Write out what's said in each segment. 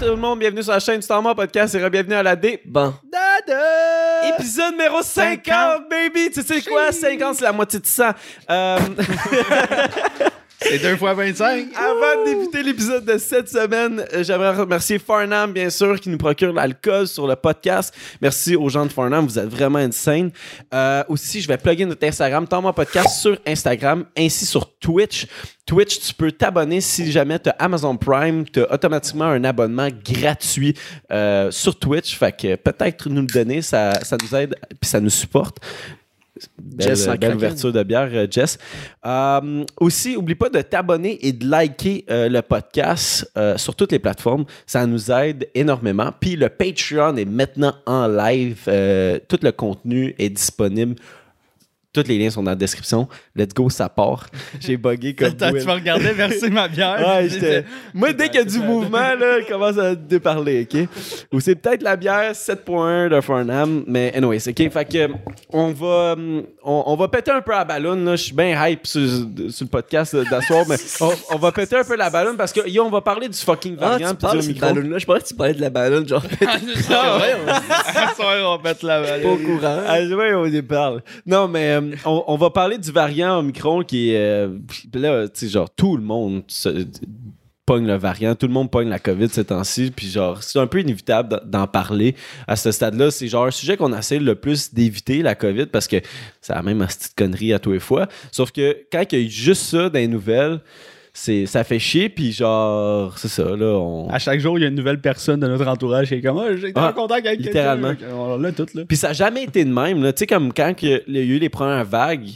tout le monde, bienvenue sur la chaîne du Temps Podcast et bienvenue à la D. Bon. Épisode numéro 50, baby! Tu sais quoi? 50, c'est la moitié de 100. Euh, C'est deux fois 25. avant de débuter l'épisode de cette semaine, euh, j'aimerais remercier Farnham, bien sûr, qui nous procure l'alcool sur le podcast. Merci aux gens de Farnham, vous êtes vraiment insane. Euh, aussi, je vais plugger notre Instagram, Temps Podcast sur Instagram, ainsi sur Twitch. Twitch, tu peux t'abonner si jamais tu as Amazon Prime, tu as automatiquement un abonnement gratuit euh, sur Twitch. Fait que peut-être nous le donner, ça, ça nous aide puis ça nous supporte. Belle, Jess en belle craquant. ouverture de bière, euh, Jess. Euh, aussi, oublie pas de t'abonner et de liker euh, le podcast euh, sur toutes les plateformes. Ça nous aide énormément. Puis le Patreon est maintenant en live. Euh, tout le contenu est disponible. Tous les liens sont dans la description. Let's go, ça part. J'ai buggé comme Attends, tu me regardais verser ma bière. Ouais, j'étais- Moi, dès qu'il y a du mouvement, là, il commence à déparler, OK? Ou c'est peut-être la bière 7.1 de Farnham, mais anyways, OK? Fait que, on va, on, on va péter un peu la ballonne, là. Je suis bien hype sur, sur le podcast d'asseoir, mais on, on va péter un peu la ballonne parce que, yo, on va parler du fucking Ah, variant tu puis parles ballonne-là. Je pensais que tu parlais de la ballonne, genre, pas Ah ouais, on... On va mettre la balle. au courant. Ah, ouais, on y parle. Non, mais euh, on, on va parler du variant Omicron qui est. euh, là, tu sais, genre, tout le monde se- pogne le variant, tout le monde pogne la COVID ces temps-ci, puis genre, c'est un peu inévitable d'en- parler à ce stade-là. C'est genre un sujet qu'on essaie le plus d'éviter, la COVID, parce que c'est la même petite connerie à tous les fois. Sauf que quand il y a eu juste ça dans les nouvelles, c'est, ça fait chier, puis genre, c'est ça, là, on. À chaque jour, il y a une nouvelle personne de notre entourage qui est comme, ah, j'ai été Ah, en contact avec quelqu'un. littéralement. L'a tout, là. Puis ça n'a jamais été de même. là. Tu sais, comme quand il y a eu les premières vagues,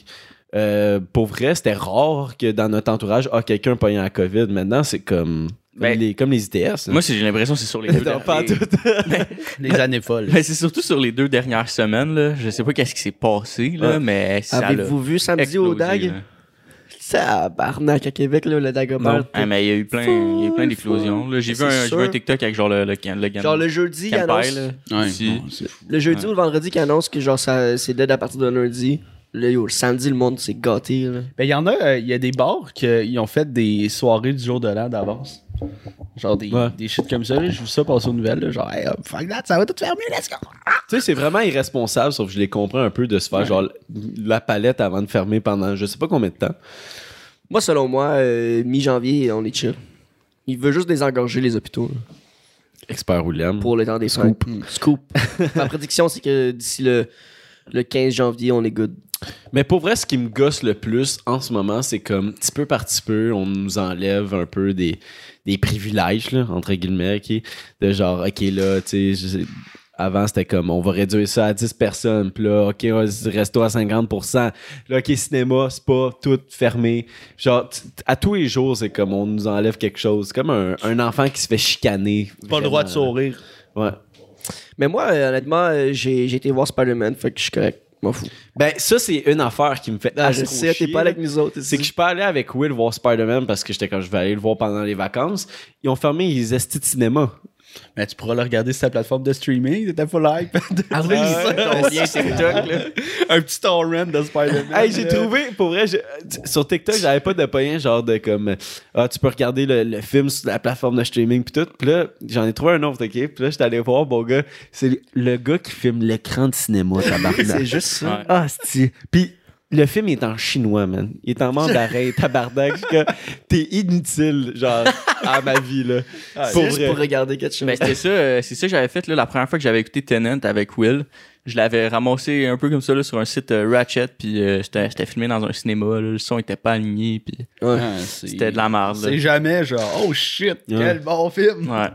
euh, pour vrai, c'était rare que dans notre entourage, ah, quelqu'un pogné la COVID. Maintenant, c'est comme, comme, Ben, les, comme les ITS. Moi, c'est- j'ai l'impression que c'est sur les deux Non, pas derniers- tout. Les années folles. Mais c'est surtout sur les deux dernières semaines. Là. Je sais pas qu'est-ce qui s'est passé, là, Ouais. mais Avez-vous vu samedi explosé, au DAG? Ça, barnac à Québec, là, le Dagobert. Ah, mais il y a eu plein, il y a eu plein d'explosions. là. J'ai vu, C'est un, j'ai vu un TikTok avec genre le, le, le, le Genre le jeudi, il Campai, annonce. là. Ouais, aussi. non, c'est- Le jeudi ou le vendredi, qui annonce que genre ça, c'est dead à partir de lundi. Là, yo, le samedi, le monde s'est gâté. Là. Ben, il y en a, euh, il y a des bars qui ont fait des soirées du jour de l'an d'avance. Genre des, Ouais. des shit comme ça, là. Je vu ça passer aux nouvelles, là. Genre, hey, hop, fuck that, ça va tout fermer, let's go. Tu sais, c'est vraiment irresponsable, sauf que je les comprends un peu de se faire genre la palette avant de fermer pendant je sais pas combien de temps. Moi, selon moi, euh, mi-janvier, on est chill. Il veut juste désengorger les hôpitaux là, Expert William. pour le temps des fêtes. Mm, Scoop. Ma prédiction, c'est que d'ici le, le 15 janvier, on est good. Mais pour vrai, ce qui me gosse le plus en ce moment, c'est comme petit peu par petit peu, on nous enlève un peu des, des privilèges, là, entre guillemets, ok? De genre, ok, là, tu sais, avant c'était comme, on va réduire ça à 10 personnes, puis là, ok, resto à 50%. Là, ok, cinéma, c'est pas tout fermé. Genre, à tous les jours, c'est comme, on nous enlève quelque chose. C'est comme un, un enfant qui se fait chicaner. Pas le droit de sourire. Ouais. Mais moi, euh, honnêtement, euh, j'ai j'ai été voir Spider-Man, fait que je suis correct. M'en fous. Ben, ça, c'est une affaire qui me fait Ah, je sais, t'es pas avec nous autres. C'est que je suis pas allé avec Will voir Spider-Man parce que j'étais comme je vais aller le voir pendant les vacances. Ils ont fermé les estis de cinéma. Mais tu pourras le regarder sur ta plateforme de streaming, t'étais full hype. Ah oui, ton lien TikTok, là. Un petit torrent de Spider-Man. Hey, j'ai trouvé, pour vrai, je- sur TikTok, j'avais pas de payen genre de comme ah tu peux regarder le, le film sur la plateforme de streaming puis tout. Puis là, j'en ai trouvé un autre, ok? Puis là, j'étais allé voir mon gars, c'est le gars qui filme l'écran de cinéma, tabarnak. c'est juste ça. Ouais. Ah, c'est. Puis le film est en chinois, man. Il est en mandarin, tabarnak. T'es inutile, genre, à ma vie, là. C'est pour juste pour regarder quelque chose. C'était ça, euh, c'est ça que j'avais fait là, la première fois que j'avais écouté Tenant avec Will. Je l'avais ramassé un peu comme ça là, sur un site euh, Ratchet, puis euh, c'était filmé dans un cinéma. là, le son était pas aligné, puis Ouais. Ah, c'était de la merde. C'est jamais genre, oh shit, quel bon film. Ouais.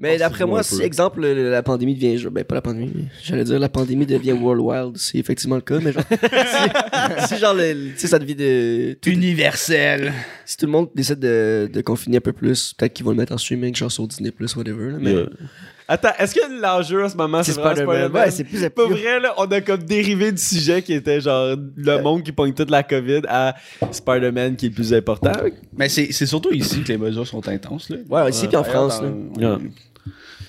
Mais d'après moi, si exemple le- la pandémie devient, ben pas la pandémie, mais j'allais dire la pandémie devient World Wild, c'est effectivement le cas, mais genre si, si genre le- tu sais ça devient de tout- Universel. si tout le monde décide de, de confiner un peu plus, peut-être qu'ils vont le mettre en streaming genre sur Disney Plus whatever. là, mais Yeah. Attends, est-ce que l'enjeu en ce moment, c'est vraiment Spider-Man. Spider-Man? Ouais, c'est plus- Pas vrai, là, on a comme dérivé du sujet qui était genre le monde qui pogne toute la COVID à Spider-Man qui est le plus important. Mais c'est c'est surtout ici que les mesures sont intenses. Là. ouais, ici puis en France là. Dans-.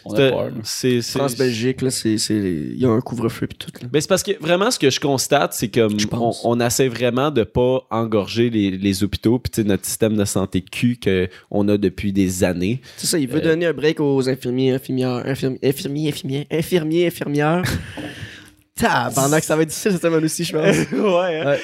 On a peur. France-Belgique, là, c'est, c'est, il y a un couvre-feu pis tout, là. Ben, c'est parce que vraiment, ce que je constate, c'est comme on, essaie vraiment de pas engorger les, les hôpitaux, puis tu sais, notre système de santé cul qu'on a depuis des années. C'est ça, il veut donner un break aux infirmiers, infirmières, infirmiers, infirmiers, infirmiers, infirmiers, infirmières. Pendant que ça va être difficile cette semaine aussi, je pense. ouais, Ouais.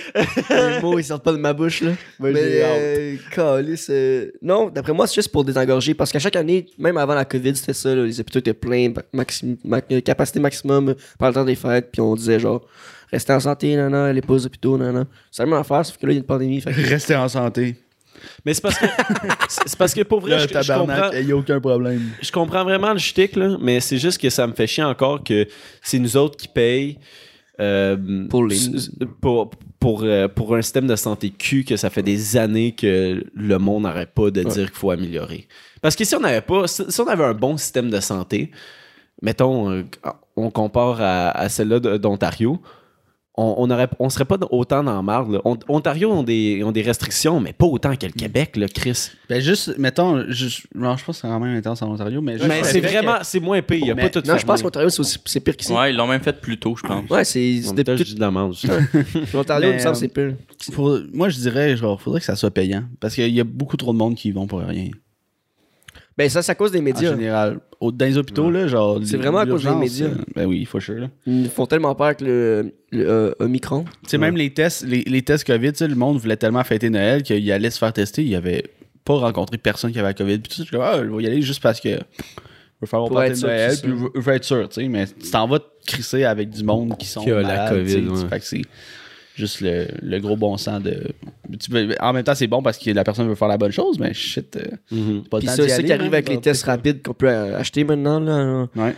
Les mots, ils sortent pas de ma bouche, là. Mais, euh, câlisse, euh, non, d'après moi, c'est juste pour désengorger. Parce qu'à chaque année, même avant la COVID, c'était ça, là, les hôpitaux étaient pleins, maxi- ma- euh, capacité maximum par le temps des fêtes, puis on disait genre, restez en santé, allez pas aux hôpitaux, non. C'est la même affaire, sauf que là, il y a une pandémie. Fait que- Restez en santé. Mais c'est parce que c'est parce que pour vrai, Là, je, je comprends, tabarnak, il n'y a aucun problème. je comprends vraiment le shtick, là, mais c'est juste que ça me fait chier encore que c'est nous autres qui payent euh, Pour les- pour, pour, euh, pour un système de santé cul que ça fait des années que le monde n'arrête pas de dire qu'il faut améliorer. Parce que si on n'avait pas, si on avait un bon système de santé, mettons, euh, on compare à, à celle-là d'Ontario, on, on serait pas autant dans la marde. Ontario ont des, ont des restrictions, mais pas autant que le Québec, là, Chris. Ben juste, mettons, je, non, je pense que c'est quand même intense en Ontario, mais, juste mais le c'est vraiment, c'est moins pire. Il n'y a Mais- pas tout Non, je pense qu'Ontario, c'est, pire qu'ici. Ouais, Ouais, ils l'ont même fait plus tôt, je pense. c'est, En c'est depuis dis de la merde. L'Ontario, il me semble, euh, c'est pire. que pour- moi, je dirais, genre, faudrait que ça soit payant. Parce qu'il y a beaucoup trop de monde qui y vont pour rien. Ben, ça, c'est à cause des En médias. général. Au- dans les hôpitaux, là, genre. C'est vraiment à cause des médias. Ben oui, faut sure, là. Ils font tellement peur avec le, le euh, Omicron. Tu sais, même les tests, les, les tests COVID, tu sais, le monde voulait tellement fêter Noël qu'il allait se faire tester. Il avait pas rencontré personne qui avait la COVID. Puis tout ça, ah, je vais y aller juste parce que je veux faire mon Pour party être de sûr Noël, que puis veux être sûr, tu sais. Mais tu t'en vas te crisser avec du monde qui sont Qui a la malades, COVID, ouais. Fait que c'est juste le, le gros bon sens de. en même temps, c'est bon parce que la personne veut faire la bonne chose, mais shit. pas Puis temps ça, c'est qui arrive hein, avec les tests rapides qu'on peut euh, acheter maintenant. Là. Ouais.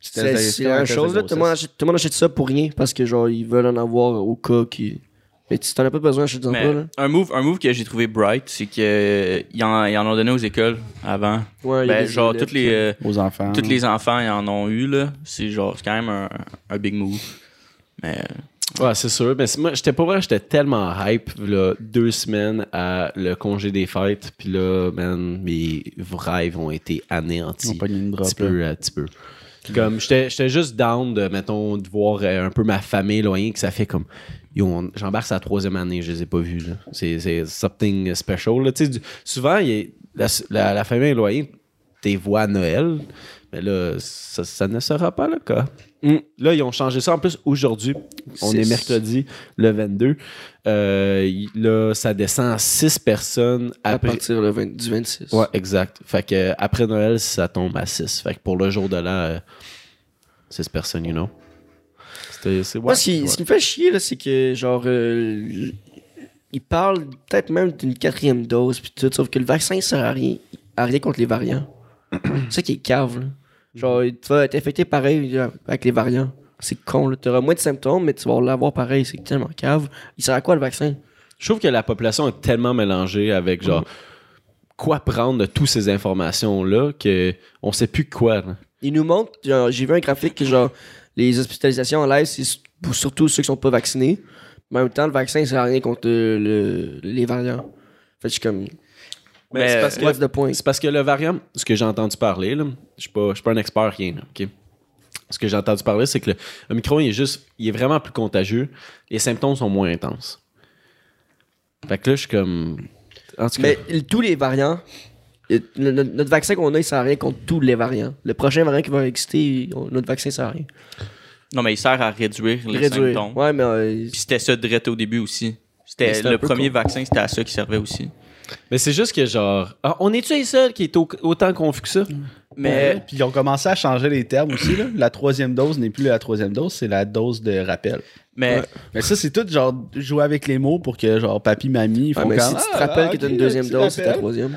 C'est, la chose. Là, tout, le monde achète, tout le monde achète ça pour rien parce que genre ils veulent en avoir au cas qui. Mais si t'en as pas besoin, achète-en pas. Là. un move, un move que j'ai trouvé bright, c'est que ils en, ils en ont donné aux écoles avant. Ouais, il y a Ben, des genre élèves toutes les euh, Aux enfants. tous les enfants ils en ont eu là. C'est genre c'est quand même un, un big move. Mais Ouais, c'est sûr. Mais moi, j'étais pas vrai, j'étais tellement hype, là, deux semaines à le congé des fêtes. Puis là, man, mes rêves ont été anéantis. Un petit peu, un petit peu. Comme, j'étais juste down de, mettons, de voir euh, un peu ma famille éloignée, que ça fait comme. J'embarque sa troisième année, je les ai pas vus. C'est something special. là. Du- souvent, il la, la- la famille éloignée, t'es vois à Noël, mais là, ça, ça ne sera pas le cas. Mm. Là, ils ont changé ça. En plus, aujourd'hui, on est mercredi, le 22. Euh, là, ça descend à 6 personnes à après. partir le 20 du 26. Ouais, exact. Fait que euh, après Noël, ça tombe à 6. Fait que pour le jour de l'an, 6 personnes, you know. C'était- C'est Moi, ouais, ce qui, ouais. ce qui me fait chier, là, c'est que, genre, euh, ils parlent peut-être même d'une quatrième dose, puis tout, sauf que le vaccin sert à rien, à rien contre les variants. c'est ça qui est cave, là. Genre, tu vas être infecté pareil là, avec les variants. C'est con, là. T'auras moins de symptômes, mais tu vas l'avoir pareil. C'est tellement cave. Il sert à quoi le vaccin? Je trouve que la population est tellement mélangée avec genre quoi prendre de toutes ces informations-là que on sait plus quoi. Il nous montre, j'ai vu un graphique que, genre, les hospitalisations en live, c'est surtout ceux qui sont pas vaccinés. Mais en même temps, le vaccin, ça sert à rien contre euh, le- les variants. Fait je suis comme, Mais c'est parce que parce le variant, ce que j'ai entendu parler, là, je suis pas, je suis pas un expert rien, là. Ce que j'ai entendu parler, c'est que le, le micro, il est juste, il est vraiment plus contagieux. Les symptômes sont moins intenses. Fait que là, je suis comme, en tout cas, Mais tous les variants, le- le- notre vaccin qu'on a, il sert à rien contre tous les variants. Le prochain variant qui va exister, on- notre vaccin sert à rien. non mais il sert à réduire les Réduire. symptômes. Ouais, mais euh, Puis c'était ça direct au début aussi. C'était le premier con. vaccin, c'était à ça qui servait aussi. Mais c'est juste que genre, ah, on est-tu les seuls qui est au- autant confus que ça? Mais Puis ils ont commencé à changer les termes aussi. Là. La troisième dose n'est plus la troisième dose, c'est la dose de rappel. mais Mais ça, c'est tout genre jouer avec les mots pour que genre papy, mamie, ils ouais, mais comme, si tu te Ah, rappelles ah, que t'as ok, une deuxième dose, c'est ta troisième.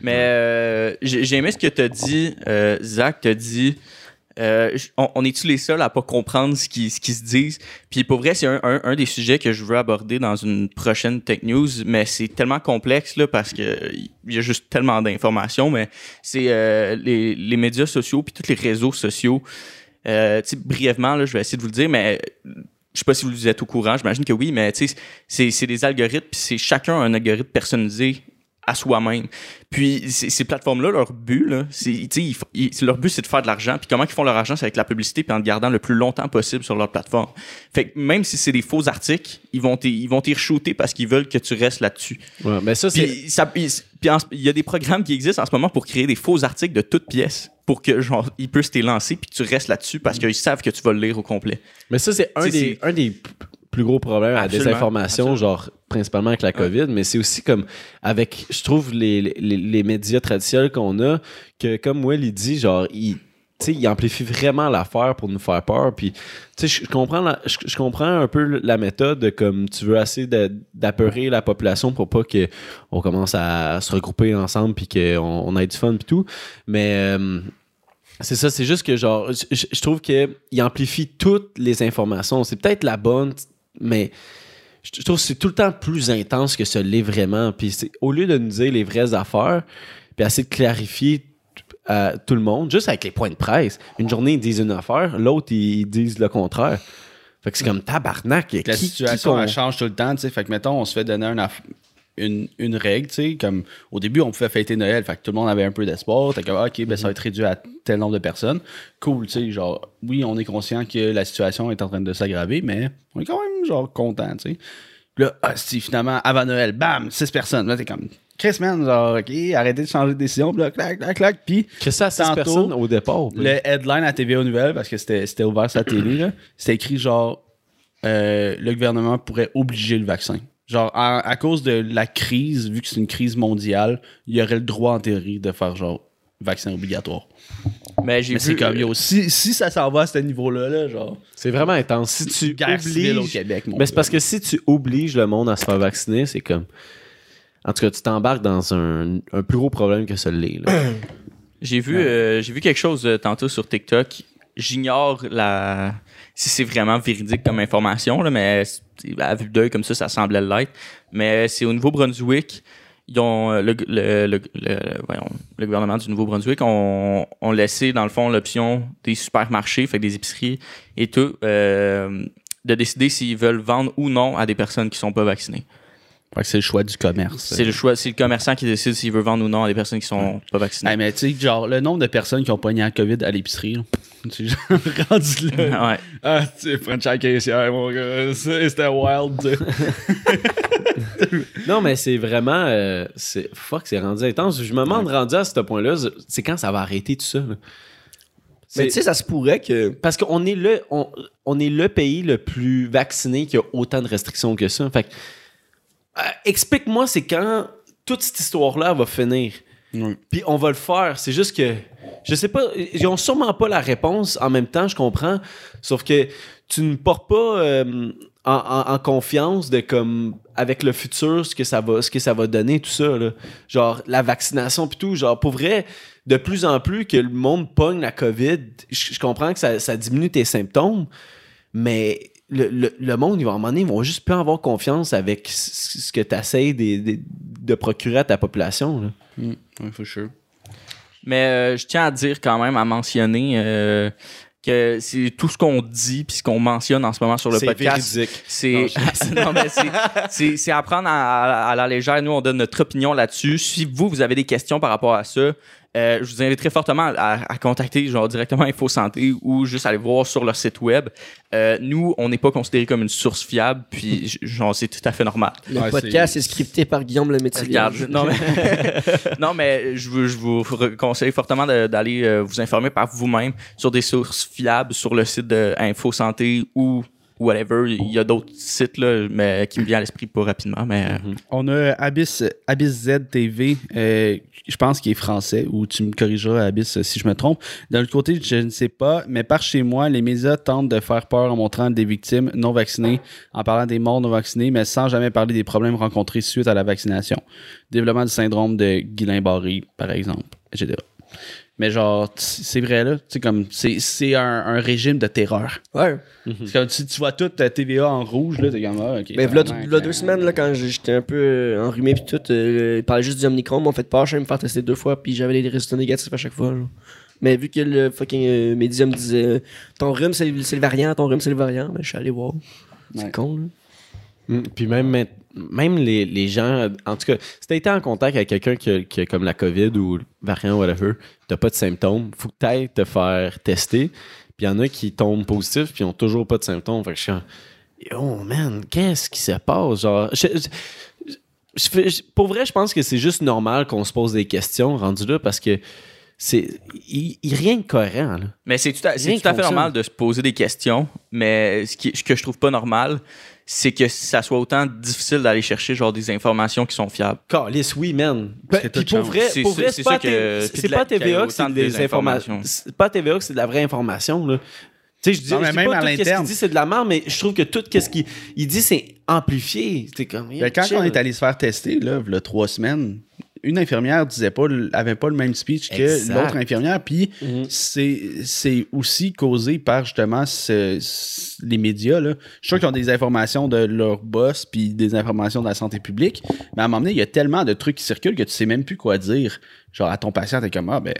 Mais euh, j'ai j'ai aimé ce que t'as dit, euh, Zach. T'as dit, euh, on, est-tu les seuls à pas comprendre ce qui, se disent? Puis pour vrai, c'est un, des sujets que je veux aborder dans une prochaine Tech News, mais c'est tellement complexe là parce que il y a juste tellement d'informations. Mais c'est euh, les, médias sociaux puis tous les réseaux sociaux. Euh, brièvement, je vais essayer de vous le dire, mais je sais pas si vous êtes au courant, j'imagine que oui, mais c'est des algorithmes, puis c'est chacun un algorithme personnalisé à soi-même. Puis ces, plateformes-là, leur but, là, ils ils- leur but, c'est de faire de l'argent. Puis comment ils font leur argent, c'est avec la publicité, puis en te gardant le plus longtemps possible sur leur plateforme. Fait que même si c'est des faux articles, ils vont t'y- ils vont t'y shooter parce qu'ils veulent que tu restes là-dessus. Ouais, mais ça, c'est. Puis ça- puis- puis en ce- il y a des programmes qui existent en ce moment pour créer des faux articles de toutes pièces pour que genre ils puissent te lancer puis que tu restes là-dessus parce qu'ils savent que tu vas le lire au complet. Mais ça, c'est un des, un des p- plus gros problèmes à la désinformation, absolument. genre principalement avec la COVID, mais c'est aussi comme avec, je trouve, les, les, les médias traditionnels qu'on a, que comme Will, il dit, genre, il. Tu sais, il amplifie vraiment l'affaire pour nous faire peur. Puis, tu sais, je comprends, je, comprends un peu la méthode de comme tu veux essayer d'apeurer la population pour pas que on commence à se regrouper ensemble puis qu'on on ait du fun puis tout. Mais euh, c'est ça, c'est juste que genre, je trouve qu'il amplifie toutes les informations. C'est peut-être la bonne, mais je, trouve que c'est tout le temps plus intense que ce l'est vraiment. Puis c'est- au lieu de nous dire les vraies affaires, puis essayer de clarifier à tout le monde, juste avec les points de presse. Une journée, ils disent une affaire, l'autre, ils, disent le contraire. Fait que c'est comme tabarnak. La qui- situation, qui qu'on- elle change tout le temps, tu sais. Fait que, mettons, on se fait donner un aff- une, une règle, tu sais. Comme au début, on pouvait fêter Noël. Fait que tout le monde avait un peu d'espoir. T'es comme, ah, OK, ben, ça va être réduit à tel nombre de personnes. Cool, tu sais. Genre, oui, on est conscient que la situation est en train de s'aggraver, mais on est quand même, genre, content, tu sais. Là, ah, si finalement, avant Noël, bam, 6 personnes. Là, t'es comme, Chris, man, genre, OK, arrêtez de changer de décision. Puis là, clac, clac, clac. Puis, Que ça, à six Tantôt, personnes au départ. le headline à TVA Nouvelles, parce que c'était c'était ouvert sur la télé, là, c'était écrit genre euh, le gouvernement pourrait obliger le vaccin. Genre, à, à cause de la crise, vu que c'est une crise mondiale, il y aurait le droit en théorie de faire genre vaccin obligatoire. Mais j'ai Mais c'est vu comme yo, si, si ça s'en va à ce niveau-là, là, genre, C'est vraiment intense. Si tu guerre civile au obliges Québec, mon Mais c'est parce que si tu obliges le monde à se faire vacciner, c'est comme. En tout cas, tu t'embarques dans un, un plus gros problème que celui là. J'ai vu, euh, j'ai vu quelque chose euh, tantôt sur TikTok. J'ignore la si c'est vraiment véridique comme information, là, mais à vue d'œil comme ça, ça semblait l'être. Mais c'est au Nouveau-Brunswick. Ils ont euh, le, le, le, le- voyons, le gouvernement du Nouveau-Brunswick ont, ont laissé dans le fond l'option des supermarchés, fait des épiceries et tout, euh, de décider s'ils veulent vendre ou non à des personnes qui sont pas vaccinées. C'est le choix du commerce. C'est le choix, c'est le commerçant qui décide s'il veut vendre ou non à des personnes qui sont pas vaccinées. Hey, mais tu sais, genre, le nombre de personnes qui ont pogné la COVID à l'épicerie, là, tu sais, genre, rendu là. ouais. Ah, tu sais, French à caissière, mon gars, c'était wild, non, mais c'est vraiment. euh, c'est, fuck, c'est rendu intense. Je me demande, rendu à ce point-là, c'est quand ça va arrêter tout ça. là? Mais tu sais, ça se pourrait que. Parce qu'on est le, on, on est le pays le plus vacciné qui a autant de restrictions que ça. Fait que, euh, explique-moi, c'est quand toute cette histoire-là va finir? Puis on va le faire. C'est juste que, je sais pas, ils ont sûrement pas la réponse en même temps, je comprends. Sauf que tu ne portes pas euh, en, confiance de comme avec le futur ce que ça va, ce que ça va donner tout ça. Là. Genre la vaccination puis tout. Genre pour vrai, de plus en plus que le monde pogne la COVID, je, comprends que ça, diminue tes symptômes, mais le, le- le monde, ils vont, à un moment donné, ils vont juste plus avoir confiance avec ce que tu essaies de procurer à ta population. là. Mm, ouais, for sure. Mais euh, je tiens à dire quand même, à mentionner euh, que c'est tout ce qu'on dit puis ce qu'on mentionne en ce moment sur le podcast. c'est- c'est c'est à prendre à, à la légère. Nous, on donne notre opinion là-dessus. Si vous, vous avez des questions par rapport à ça, euh, je vous inviterai fortement à, à contacter genre directement Info Santé ou juste aller voir sur leur site web. Euh, nous, on n'est pas considéré comme une source fiable, puis genre c'est tout à fait normal. Le Ouais, podcast est... scripté par Guillaume le métier. Regarde, non mais, non, mais je, vous- je vous conseille fortement d'aller euh, vous informer par vous-même sur des sources fiables sur le site de Info Santé ou whatever. Il y a d'autres sites là, mais qui me viennent à l'esprit pas rapidement, mais euh, On a Abyss, Abyss TV, euh, je pense qu'il est français, ou tu me corrigeras, Abyss, si je me trompe. D'un autre côté, je ne sais pas, mais par chez moi, les médias tentent de faire peur en montrant des victimes non vaccinées, en parlant des morts non vaccinées, mais sans jamais parler des problèmes rencontrés suite à la vaccination. Développement du syndrome de Guillain-Barré, par exemple, etc. Mais genre, c'est vrai là, c'est comme, c'est un, un régime de terreur. Ouais. C'est comme si tu vois toute ta TVA en rouge, là, t'es comme, ah, ok. V'là euh, deux semaines, là, quand j'étais un peu euh, enrhumé pis tout, euh, ils parlaient juste du Omnicron, m'ont fait peur, je me faire tester deux fois, puis j'avais les résultats négatifs à chaque fois. là. Mais vu que le fucking euh, médium disait euh, ton rhume c'est, c'est le variant, ton rhume c'est le variant, ben je suis allé voir. C'est Ouais. con, là. Mm, Puis même, même les, les gens, en tout cas, si t'as été en contact avec quelqu'un qui, a- qui a comme la COVID ou variant, whatever, t'as pas de symptômes, faut que t'ailles te faire tester. Puis il y en a qui tombent positifs puis ils ont toujours pas de symptômes. Fait que je suis yo man, qu'est-ce qui se passe? Genre, je- je- je fais- je- pour vrai, je pense que c'est juste normal qu'on se pose des questions rendu là parce que c'est il, il- rien de cohérent. Là. Mais c'est tout à, tout fait normal de se poser des questions, mais ce, qui, ce que je trouve pas normal, c'est que ça soit autant difficile d'aller chercher genre des informations qui sont fiables. Calice, oui, man. Parce que Puis pour vrai, C'est pour vrai, c'est pas, TVA que c'est des informations. C'est pas TVA que c'est de la vraie information, là. Tu sais, je dis, Non, mais je dis même pas à tout ce l'interne. qu'il dit, c'est de la merde, mais je trouve que tout ce qu'il il dit, c'est amplifié. C'est comme, Ben, quand chill. on est allé se faire tester, là, il y a trois semaines, une infirmière disait pas, avait pas le même speech que l'autre infirmière. Puis Mhm. c'est, c'est aussi causé par justement ce- ce- les médias. Là. Je suis sûr qu'ils ont des informations de leur boss puis des informations de la santé publique. Mais à un moment donné, il y a tellement de trucs qui circulent que tu sais même plus quoi dire. Genre à ton patient, t'es comme ah ben.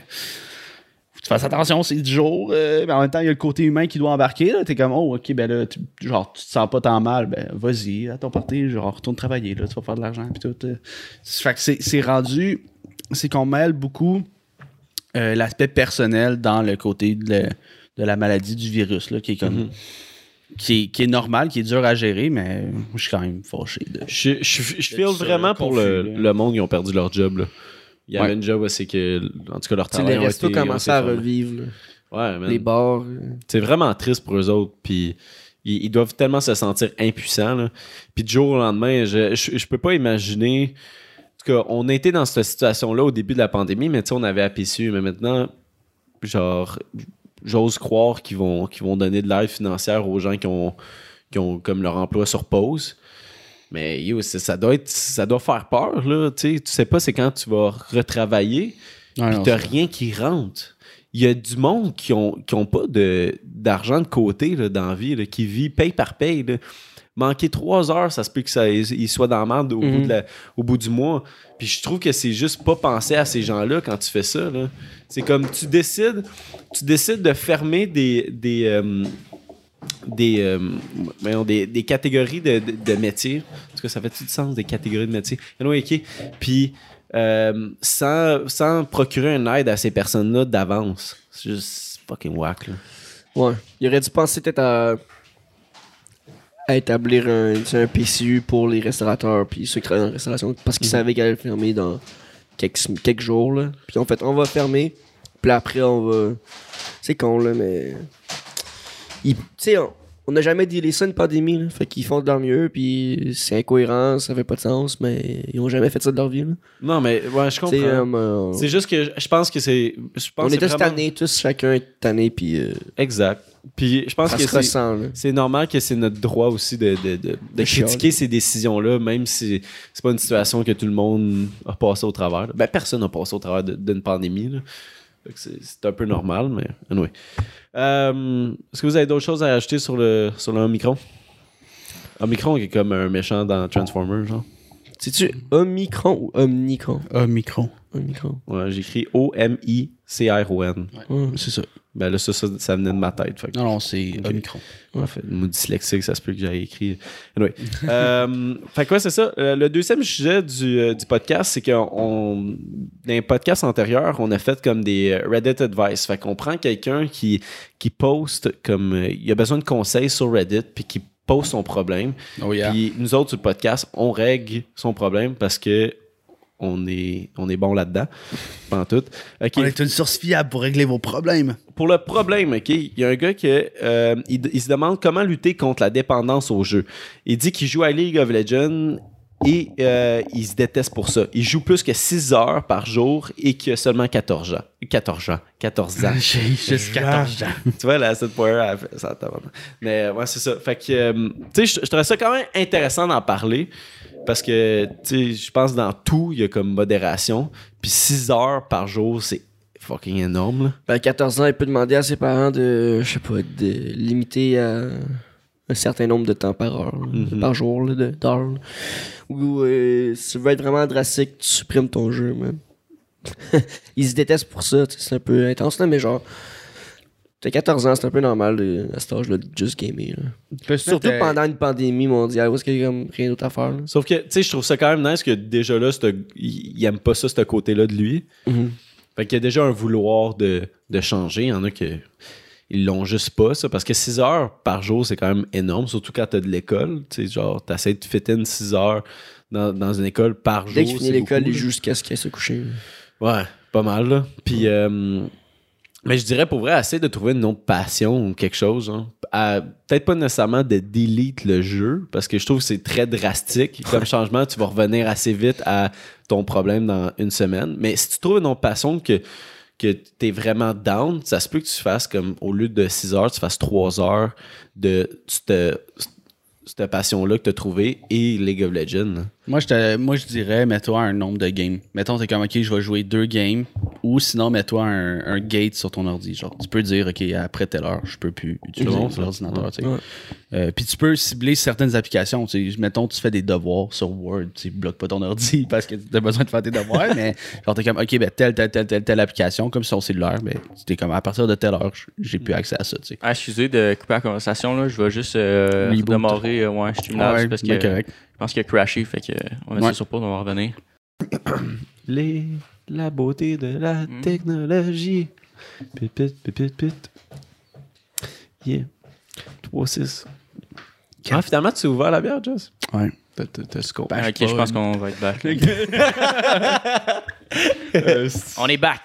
Faut que tu fasses attention, c'est du jour. euh, mais en même temps, il y a le côté humain qui doit embarquer. Là. T'es comme, oh, ok, ben là, tu, genre, tu te sens pas tant mal. Ben, vas-y, à ton parti, genre, retourne travailler, là, tu vas faire de l'argent. Puis tout. euh. Fait que c'est, c'est rendu, c'est qu'on mêle beaucoup euh, l'aspect personnel dans le côté de, le- de la maladie du virus, là, qui est comme. Qui est, qui est normal, qui est dur à gérer, mais je suis quand même fâché. De... Je, je, je feel D'être, vraiment pour le, le monde qui ont perdu leur job, là. Il y avait Ouais. une job, c'est que, en tout cas, leur travail les a restos commençaient à revivre. Ouais, man. Les bars. C'est vraiment triste pour eux autres. Puis ils, ils doivent tellement se sentir impuissants. là. Puis du jour au lendemain, je, je, je peux pas imaginer. En tout cas, on a été dans cette situation-là au début de la pandémie, mais tu sais, on avait APCU. Mais maintenant, genre, j'ose croire qu'ils vont, qu'ils vont donner de l'aide financière aux gens qui ont, qui ont comme leur emploi sur pause. Mais yo, ça doit être ça doit faire peur, là. Tu sais, pas c'est quand tu vas retravailler. Ouais, Puis t'as rien qui rentre. Il y a du monde qui ont, qui ont pas d'argent de côté là, dans la vie, là, qui vit paye par paye. là. Manquer trois heures, ça se peut que ça il soit dans la merde au, bout Mhm. de la- au bout du mois. Puis je trouve que c'est juste pas penser à ces gens-là quand tu fais ça. C'est comme tu décides, tu décides de fermer des, des, euh, des, euh, voyons, des, des catégories de, de, de métiers. En tout cas, ça fait-tu du sens, des catégories de métiers? Anyway, ok. Puis, euh, sans, sans procurer une aide à ces personnes-là d'avance. C'est juste fucking whack, là. Ouais. Il aurait dû penser peut-être à, à établir un, un PCU pour les restaurateurs puis ceux qui travaillent dans la restauration parce qu'ils savaient qu'elle allait fermer dans quelques, quelques jours. Là. Puis en fait, on va fermer. Puis après, on va. C'est con, là, mais. Ils- on- n'a jamais dit ça une pandémie. Là. Fait qu'ils font de leur mieux. Puis c'est incohérent, ça fait pas de sens, mais ils ont jamais fait ça de leur vie. Là. Non, mais ouais, je comprends. euh, c'est juste que je- pense que c'est. On est tous vraiment- tannés, tous, chacun est tanné, puis euh, Exact. Puis je pense ça que c'est. normal que c'est notre droit aussi de, de, de, de De critiquer ces décisions-là, même si c'est pas une situation que tout le monde a passé au travers. là. Ben, personne n'a passé au travers de- d'une pandémie. là. C'est un peu normal, mais anyway. Euh, Est-ce que vous avez d'autres choses à ajouter sur le, sur le Omicron? Omicron qui est comme un méchant dans Transformers, genre. C'est-tu Omicron ou Omnicron? Ah, micro. Omicron. Ouais, j'ai écrit O-M-I-C-R-O-N. Ouais. C'est ça. Ben là, ça, ça, ça venait de ma tête. Fait que- Non, non, c'est Ok. Omicron. En fait, le mot dyslexique, ça se peut que j'aille écrit. Anyway. euh, fait que ouais, c'est ça. Euh, le deuxième sujet du, euh, du podcast, c'est qu'on, dans les podcasts antérieurs, on a fait comme des euh, Reddit Advice. Fait qu'on prend quelqu'un qui, qui poste comme. euh, il a besoin de conseils sur Reddit, puis qui poste son problème. Oh yeah. Puis nous autres, sur le podcast, on règle son problème parce que on est, on est bon là-dedans. Pas en tout. On est une source fiable pour régler vos problèmes. Pour le problème, OK, il y a un gars qui euh, il, il se demande comment lutter contre la dépendance au jeu. Il dit qu'il joue à League of Legends et euh, il se déteste pour ça. Il joue plus que 6 heures par jour et qu'il a seulement 14 ans. 14 ans. 14 ans. J'ai juste 14 ans. tu vois, la cette power, elle fait ça. tabarnak. Mais ouais, c'est ça. Fait que, euh, tu sais, je- trouve ça quand même intéressant d'en parler parce que, tu sais, je pense dans tout, il y a comme modération. Puis 6 heures par jour, c'est fucking énorme, là. Ben, à 14 ans, il peut demander à ses parents de, je sais pas, de limiter à un certain nombre de temps par heure, là, Mhm. par jour, là, de- d'heures. Ou euh, si tu veux être vraiment drastique, tu supprimes ton jeu, même. Ils se détestent pour ça, c'est un peu intense, là, mais genre, T'as 14 ans, c'est un peu normal de, à cet âge-là de juste gamer. là. Que Surtout pendant une pandémie mondiale où est-ce qu'il y a comme rien d'autre à faire. là. Sauf que, tu sais, je trouve ça quand même nice que déjà là, il, aime pas ça, ce côté-là de lui. Mhm. Fait qu'il y a déjà un vouloir de, de changer. Il y en a qui ils l'ont juste pas, ça. Parce que 6 heures par jour, c'est quand même énorme, surtout quand t'as de l'école. Tu sais, genre, t'essaies de fit in 6 heures dans, dans une école par jour. Dès qu'il finit l'école, il jusqu'à ce qu'il aille se coucher. Ouais, pas mal, là. Puis, euh, mais je dirais pour vrai, essayer de trouver une autre passion ou quelque chose. hein. Peut-être pas nécessairement de delete le jeu, parce que je trouve que c'est très drastique. Comme changement, tu vas revenir assez vite à ton problème dans une semaine. Mais si tu trouves une autre passion que, que tu es vraiment down, ça se peut que tu fasses comme au lieu de 6 heures, tu fasses 3 heures de cette, passion-là que tu as trouvée et League of Legends. Moi, je moi, je dirais, mets-toi un nombre de games. Mettons, t'es comme, OK, je vais jouer deux games. Ou sinon, mets-toi un, un gate sur ton ordi. Genre, tu peux dire, OK, après telle heure, je peux plus utiliser bon, l'ordinateur. Ouais. Euh, Puis tu peux cibler certaines applications. tu sais. Mettons, tu fais des devoirs sur Word. Tu sais, bloque pas ton ordi parce que tu as besoin de faire tes devoirs. mais genre, t'es comme, OK, ben, telle, telle, telle, telle, telle application, comme sur ton cellulaire, ben, t'es comme, à partir de telle heure, j'ai plus accès à ça. Tu sais. Ah, excusez de couper la conversation, là. Je vais juste euh, démarrer euh, ouais, Streamlabs Ouais, parce que correct. je pense qu'il a crashé, fait que euh, on a Ouais. sur pause, on va revenir. Les, la beauté de la Mm. technologie. Pit, pit, pit, pit, pit. Yeah. 3-6. Ah, finalement, tu as ouvert la bière, Jess? Ouais. T'as- qu'on. Ben, ok, je pense qu'on va être back. on est back.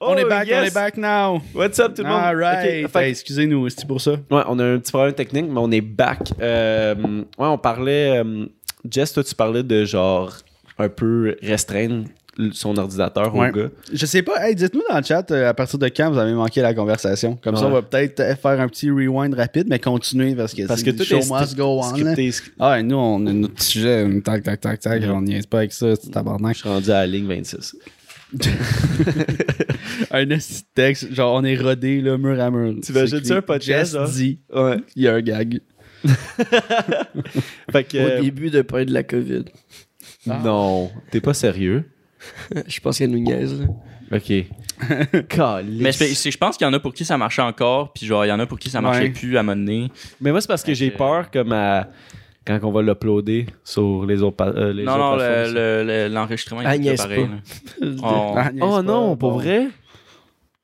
on est back, Oh, yes! on est back now. What's up, tout le monde? All right. Ok, fait- Hey, Excusez-nous, c'est pour ça. Ouais, on a un petit problème technique, mais on est back. Euh, ouais, on parlait. euh, Jess, toi, tu parlais de genre un peu restreindre son ordinateur Ouais. au gars. Je sais pas, hey, dites-nous dans le chat euh, à partir de quand vous avez manqué la conversation. Comme ça, on va peut-être euh, faire un petit rewind rapide, mais continuer parce que, Parce c'est que tout show est must go on. Ah, et nous, on a notre sujet, on tac, tac, tac, tac, on niaise pas avec ça, c'est Je tabarnak. suis rendu à la ligne 26. un petit texte, genre on est rodé, là, mur à mur. T'imagines-tu un podcast, genre? dit, Ouais. il y a un gag. Fait que. Au euh, début de parler de la COVID. Non, t'es pas sérieux? Je pense qu'elle nous niaise. là. Ok. Mais je pense qu'il y en a pour qui ça marchait encore, puis genre, il y en a pour qui ça marchait Ouais. plus à un moment donné. Mais moi, c'est parce que j'ai peur comme à- quand on va l'uploader sur les autres, euh, les non, autres non, plateformes. le- le- l'enregistrement Ah, est pareil. pas. Ah, Oh pas, non, pour vrai?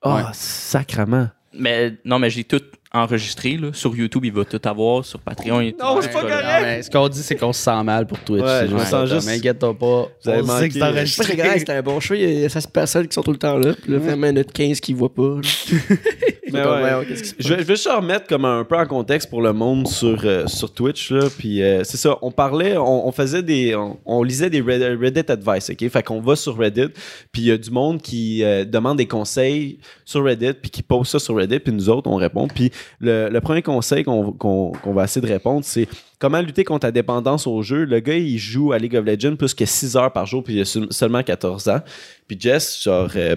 Oh, Ouais. sacrement. Mais non, mais j'ai tout enregistré là. Sur YouTube, il va tout avoir. Sur Patreon, il Non, c'est pas correct. Non, mais ce qu'on dit, c'est qu'on se sent mal pour Twitch. Ouais, c'est je me juste sens juste- M'inquiète-toi pas. Vous avez manqué- que c'est c'était un bon show. Il y a 16 personnes qui sont tout le temps là. Puis là, vraiment, notre 15 qui voient pas. Mais ouais. voyons, qu'est-ce qui se Je vais, passe? je vais juste remettre comme un peu en contexte pour le monde sur, euh, sur Twitch. Là, puis euh, c'est ça, on parlait, on, on faisait des. On, on lisait des Reddit, Reddit Advice, OK? Fait qu'on va sur Reddit, puis il y a du monde qui euh, demande des conseils sur Reddit, puis qui pose ça sur Reddit, puis nous autres, on répond. Puis le, le premier conseil qu'on qu'on- qu'on va essayer de répondre, c'est comment lutter contre la dépendance au jeu? Le gars, il joue à League of Legends plus que 6 heures par jour, puis il a seul- seulement 14 ans. Puis Jess, genre, euh,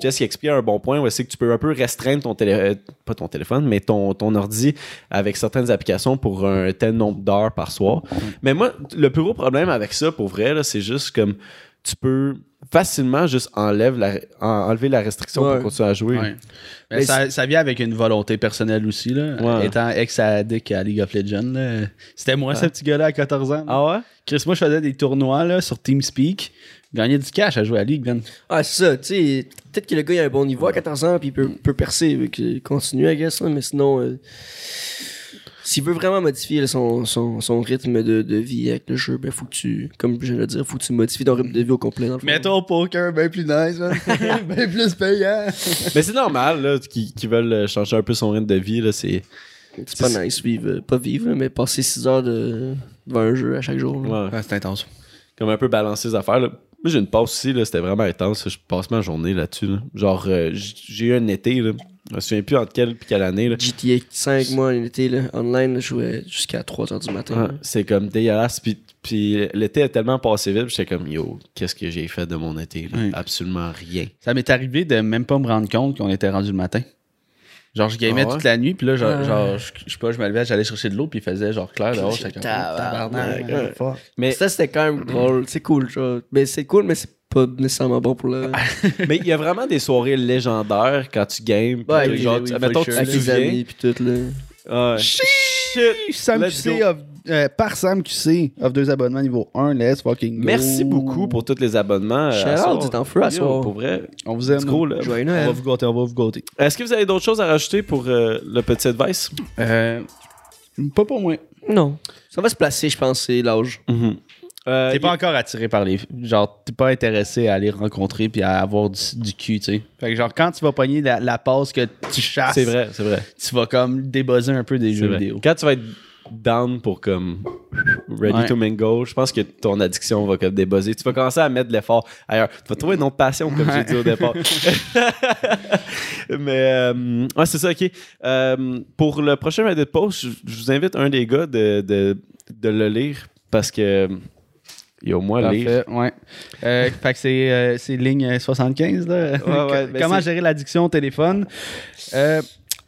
Jess, il explique un bon point, ouais, c'est que tu peux un peu restreindre ton téléphone, pas ton téléphone, mais ton, ton ordi avec certaines applications pour un tel nombre d'heures par soir. Mais moi, le plus gros problème avec ça, pour vrai, c'est juste comme tu peux facilement juste enlève la, en- enlever la restriction Ouais. pour continuer à jouer. Ouais. Mais Mais ça, ça vient avec une volonté personnelle aussi. Là. Ouais. Étant ex-addict à League of Legends, là, c'était moi ce petit gars-là à 14 ans. Ah ouais? Chris, moi, je faisais des tournois là, sur TeamSpeak. Gagnais du cash à jouer à League, man. Ah, c'est ça. Tu sais, peut-être que le gars il a un bon niveau à 14 ans puis il peut, peut percer. Fait que continue, I guess. là, mais sinon, euh, s'il veut vraiment modifier là, son, son, son rythme de, de vie avec le jeu, ben faut que tu, comme je viens de le dire, faut que tu modifies ton rythme de vie au complet. Dans le fond. Mets ton poker bien plus nice, bien plus payant. Mais c'est normal, là, qu'ils qu'ils veulent euh, changer un peu son rythme de vie, là, c'est... C'est pas nice, vivre, euh, pas vivre, mais passer 6 heures de, devant un jeu à chaque jour. Ouais. c'est intense. comme un peu balancer les affaires. là. Moi, j'ai une pause aussi, là, c'était vraiment intense. Je passe ma journée là-dessus. là. Genre, euh, j'ai eu un été, là. Je me souviens plus entre quelle et quelle année. Là. GTA 5 mois, l'été, là, online, là, je jouais jusqu'à 3 heures du matin. C'est comme dégueulasse. Puis, puis l'été a tellement passé vite, j'étais comme, yo, qu'est-ce que j'ai fait de mon été? là? Oui. Absolument rien. Ça m'est arrivé de même pas me rendre compte qu'on était rendu le matin. Genre, je gamais Ah ouais? toute la nuit, puis là, genre, Ah. genre, je je sais pas, je me levais, j'allais chercher de l'eau, puis il faisait genre clair dehors. J'étais comme, Tabarnak, tabarnak, ouais. fuck. Mais Ça, c'était quand même drôle. C'est cool, genre. Mais c'est cool, mais c'est pas nécessairement bon pour le. Mais il y a vraiment des soirées légendaires quand tu games. Ouais, puis oui, genre, oui, tu- for mettons, sure. tu Avec les amis puis tout, là. Ouais. Shit! Shit! Sam QC of- euh, par Sam QC offre deux abonnements niveau 1. Let's fucking go. Merci beaucoup pour tous les abonnements. euh, à Shout-out, soir. vous êtes en feu à Yo, soir. Pour vrai. On vous aime. C'est gros, là. On va vous gâter, on va vous gâter. Est-ce que vous avez d'autres choses à rajouter pour euh, le petit advice? Euh, pas pour moi. Non. Ça va se placer, je pense, c'est l'âge. Euh, T'es y- pas encore attiré par les. Genre, t'es pas intéressé à aller rencontrer puis à avoir du, du cul, tu sais. Fait que, genre, quand tu vas pogner la, la passe que tu chasses, C'est vrai, c'est vrai. tu vas comme débuzzer un peu des jeux vrai. vidéo. Quand tu vas être down pour comme ready Ouais. to mingle, je pense que ton addiction va comme débuzzer. Tu vas commencer à mettre de l'effort ailleurs. Tu vas trouver une autre passion, comme j'ai Ouais. dit au départ. Mais euh, ouais, c'est ça, ok. Euh, pour le prochain Reddit post, je, je vous invite un des gars de, de, de le lire parce que il y a au moins lire. Parfait, ouais. Euh, fait que c'est, euh, c'est ligne 75, là. ouais, ben Comment gérer l'addiction au téléphone? Euh,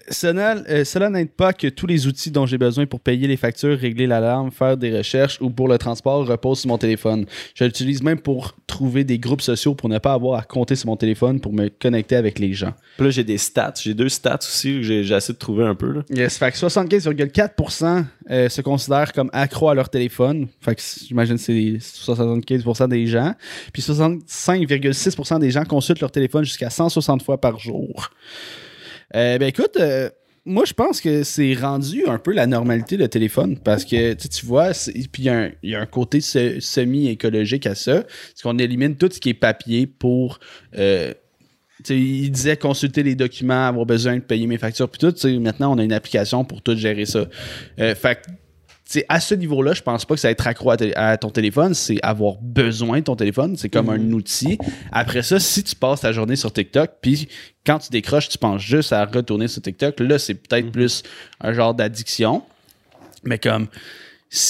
cela, euh, cela n'aide pas que tous les outils dont j'ai besoin pour payer les factures, régler l'alarme, faire des recherches ou pour le transport reposent sur mon téléphone. Je l'utilise même pour trouver des groupes sociaux pour ne pas avoir à compter sur mon téléphone pour me connecter avec les gens. Puis là, j'ai des stats. J'ai deux stats aussi que essayé de trouver un peu. Là. Yes, fait que 75,4% euh, se considèrent comme accros à leur téléphone. Fait que j'imagine que c'est 75% des gens. Puis 65,6% des gens consultent leur téléphone jusqu'à 160 fois par jour. Euh, ben écoute, euh, moi je pense que c'est rendu un peu la normalité le téléphone parce que tu vois, il y, a un- il y a un côté se- semi-écologique à ça, c'est qu'on élimine tout ce qui est papier pour euh, il disait consulter les documents, avoir besoin de payer mes factures, puis tout. Maintenant, on a une application pour tout gérer ça. Euh, fait sais, à ce niveau-là, je pense pas que ça va être accro à, ton téléphone, c'est avoir besoin de ton téléphone, c'est comme un outil. Après ça, si tu passes ta journée sur TikTok, puis quand tu décroches, tu penses juste à retourner sur TikTok, là, c'est peut-être plus un genre d'addiction. Mais comme,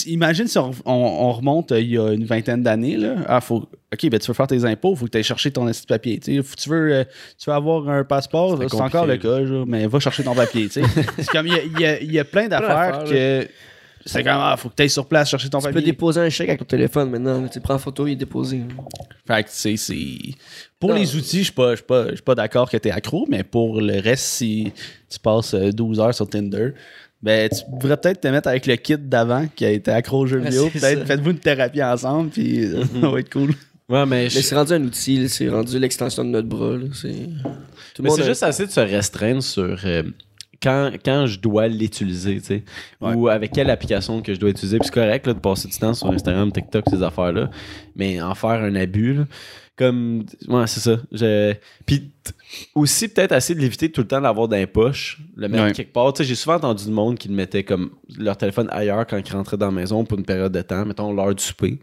imagine si on, on- on remonte euh, il y a une vingtaine d'années, là. Ah, faut, OK, ben tu veux faire tes impôts, faut que tu ailles chercher ton de papier. Tu sais, Faut- tu veux, euh, tu veux avoir un passeport, C'est encore le cas, genre, mais va chercher ton papier. c'est comme, il y a, il y a- il y a plein d'affaires d'affaires, que. C'est comme, ah, faut que tu ailles sur place chercher ton Tu peux papier. déposer un chèque avec ton téléphone maintenant. Tu prends en photo, il est déposé. Fait que, tu sais, c'est. Pour Non. les outils, je suis pas, pas, pas d'accord que tu es accro, mais pour le reste, si tu passes euh, 12 heures sur Tinder, ben, tu devrais peut-être te mettre avec le kit d'avant qui a été accro aux jeux Ouais, vidéo. Peut-être faites-vous une thérapie ensemble, puis euh, ça va être cool. Ouais, mais, Mais je- c'est rendu un outil, c'est rendu l'extension de notre bras. là, C'est tout mais monde c'est a- juste assez de se restreindre sur euh, quand, quand je dois l'utiliser, tu sais. Ouais. Ou avec quelle application que je dois utiliser. Puis c'est correct là, de passer du temps sur Instagram, TikTok, ces affaires-là. Mais en faire un abus, là, comme. Ouais, c'est ça. Je- Puis aussi, peut-être assez de l'éviter tout le temps d'avoir dans les poches, le mettre Ouais. quelque part. Tu sais, j'ai souvent entendu du monde qui le mettait comme leur téléphone ailleurs quand ils rentraient dans la maison pour une période de temps, mettons l'heure du souper.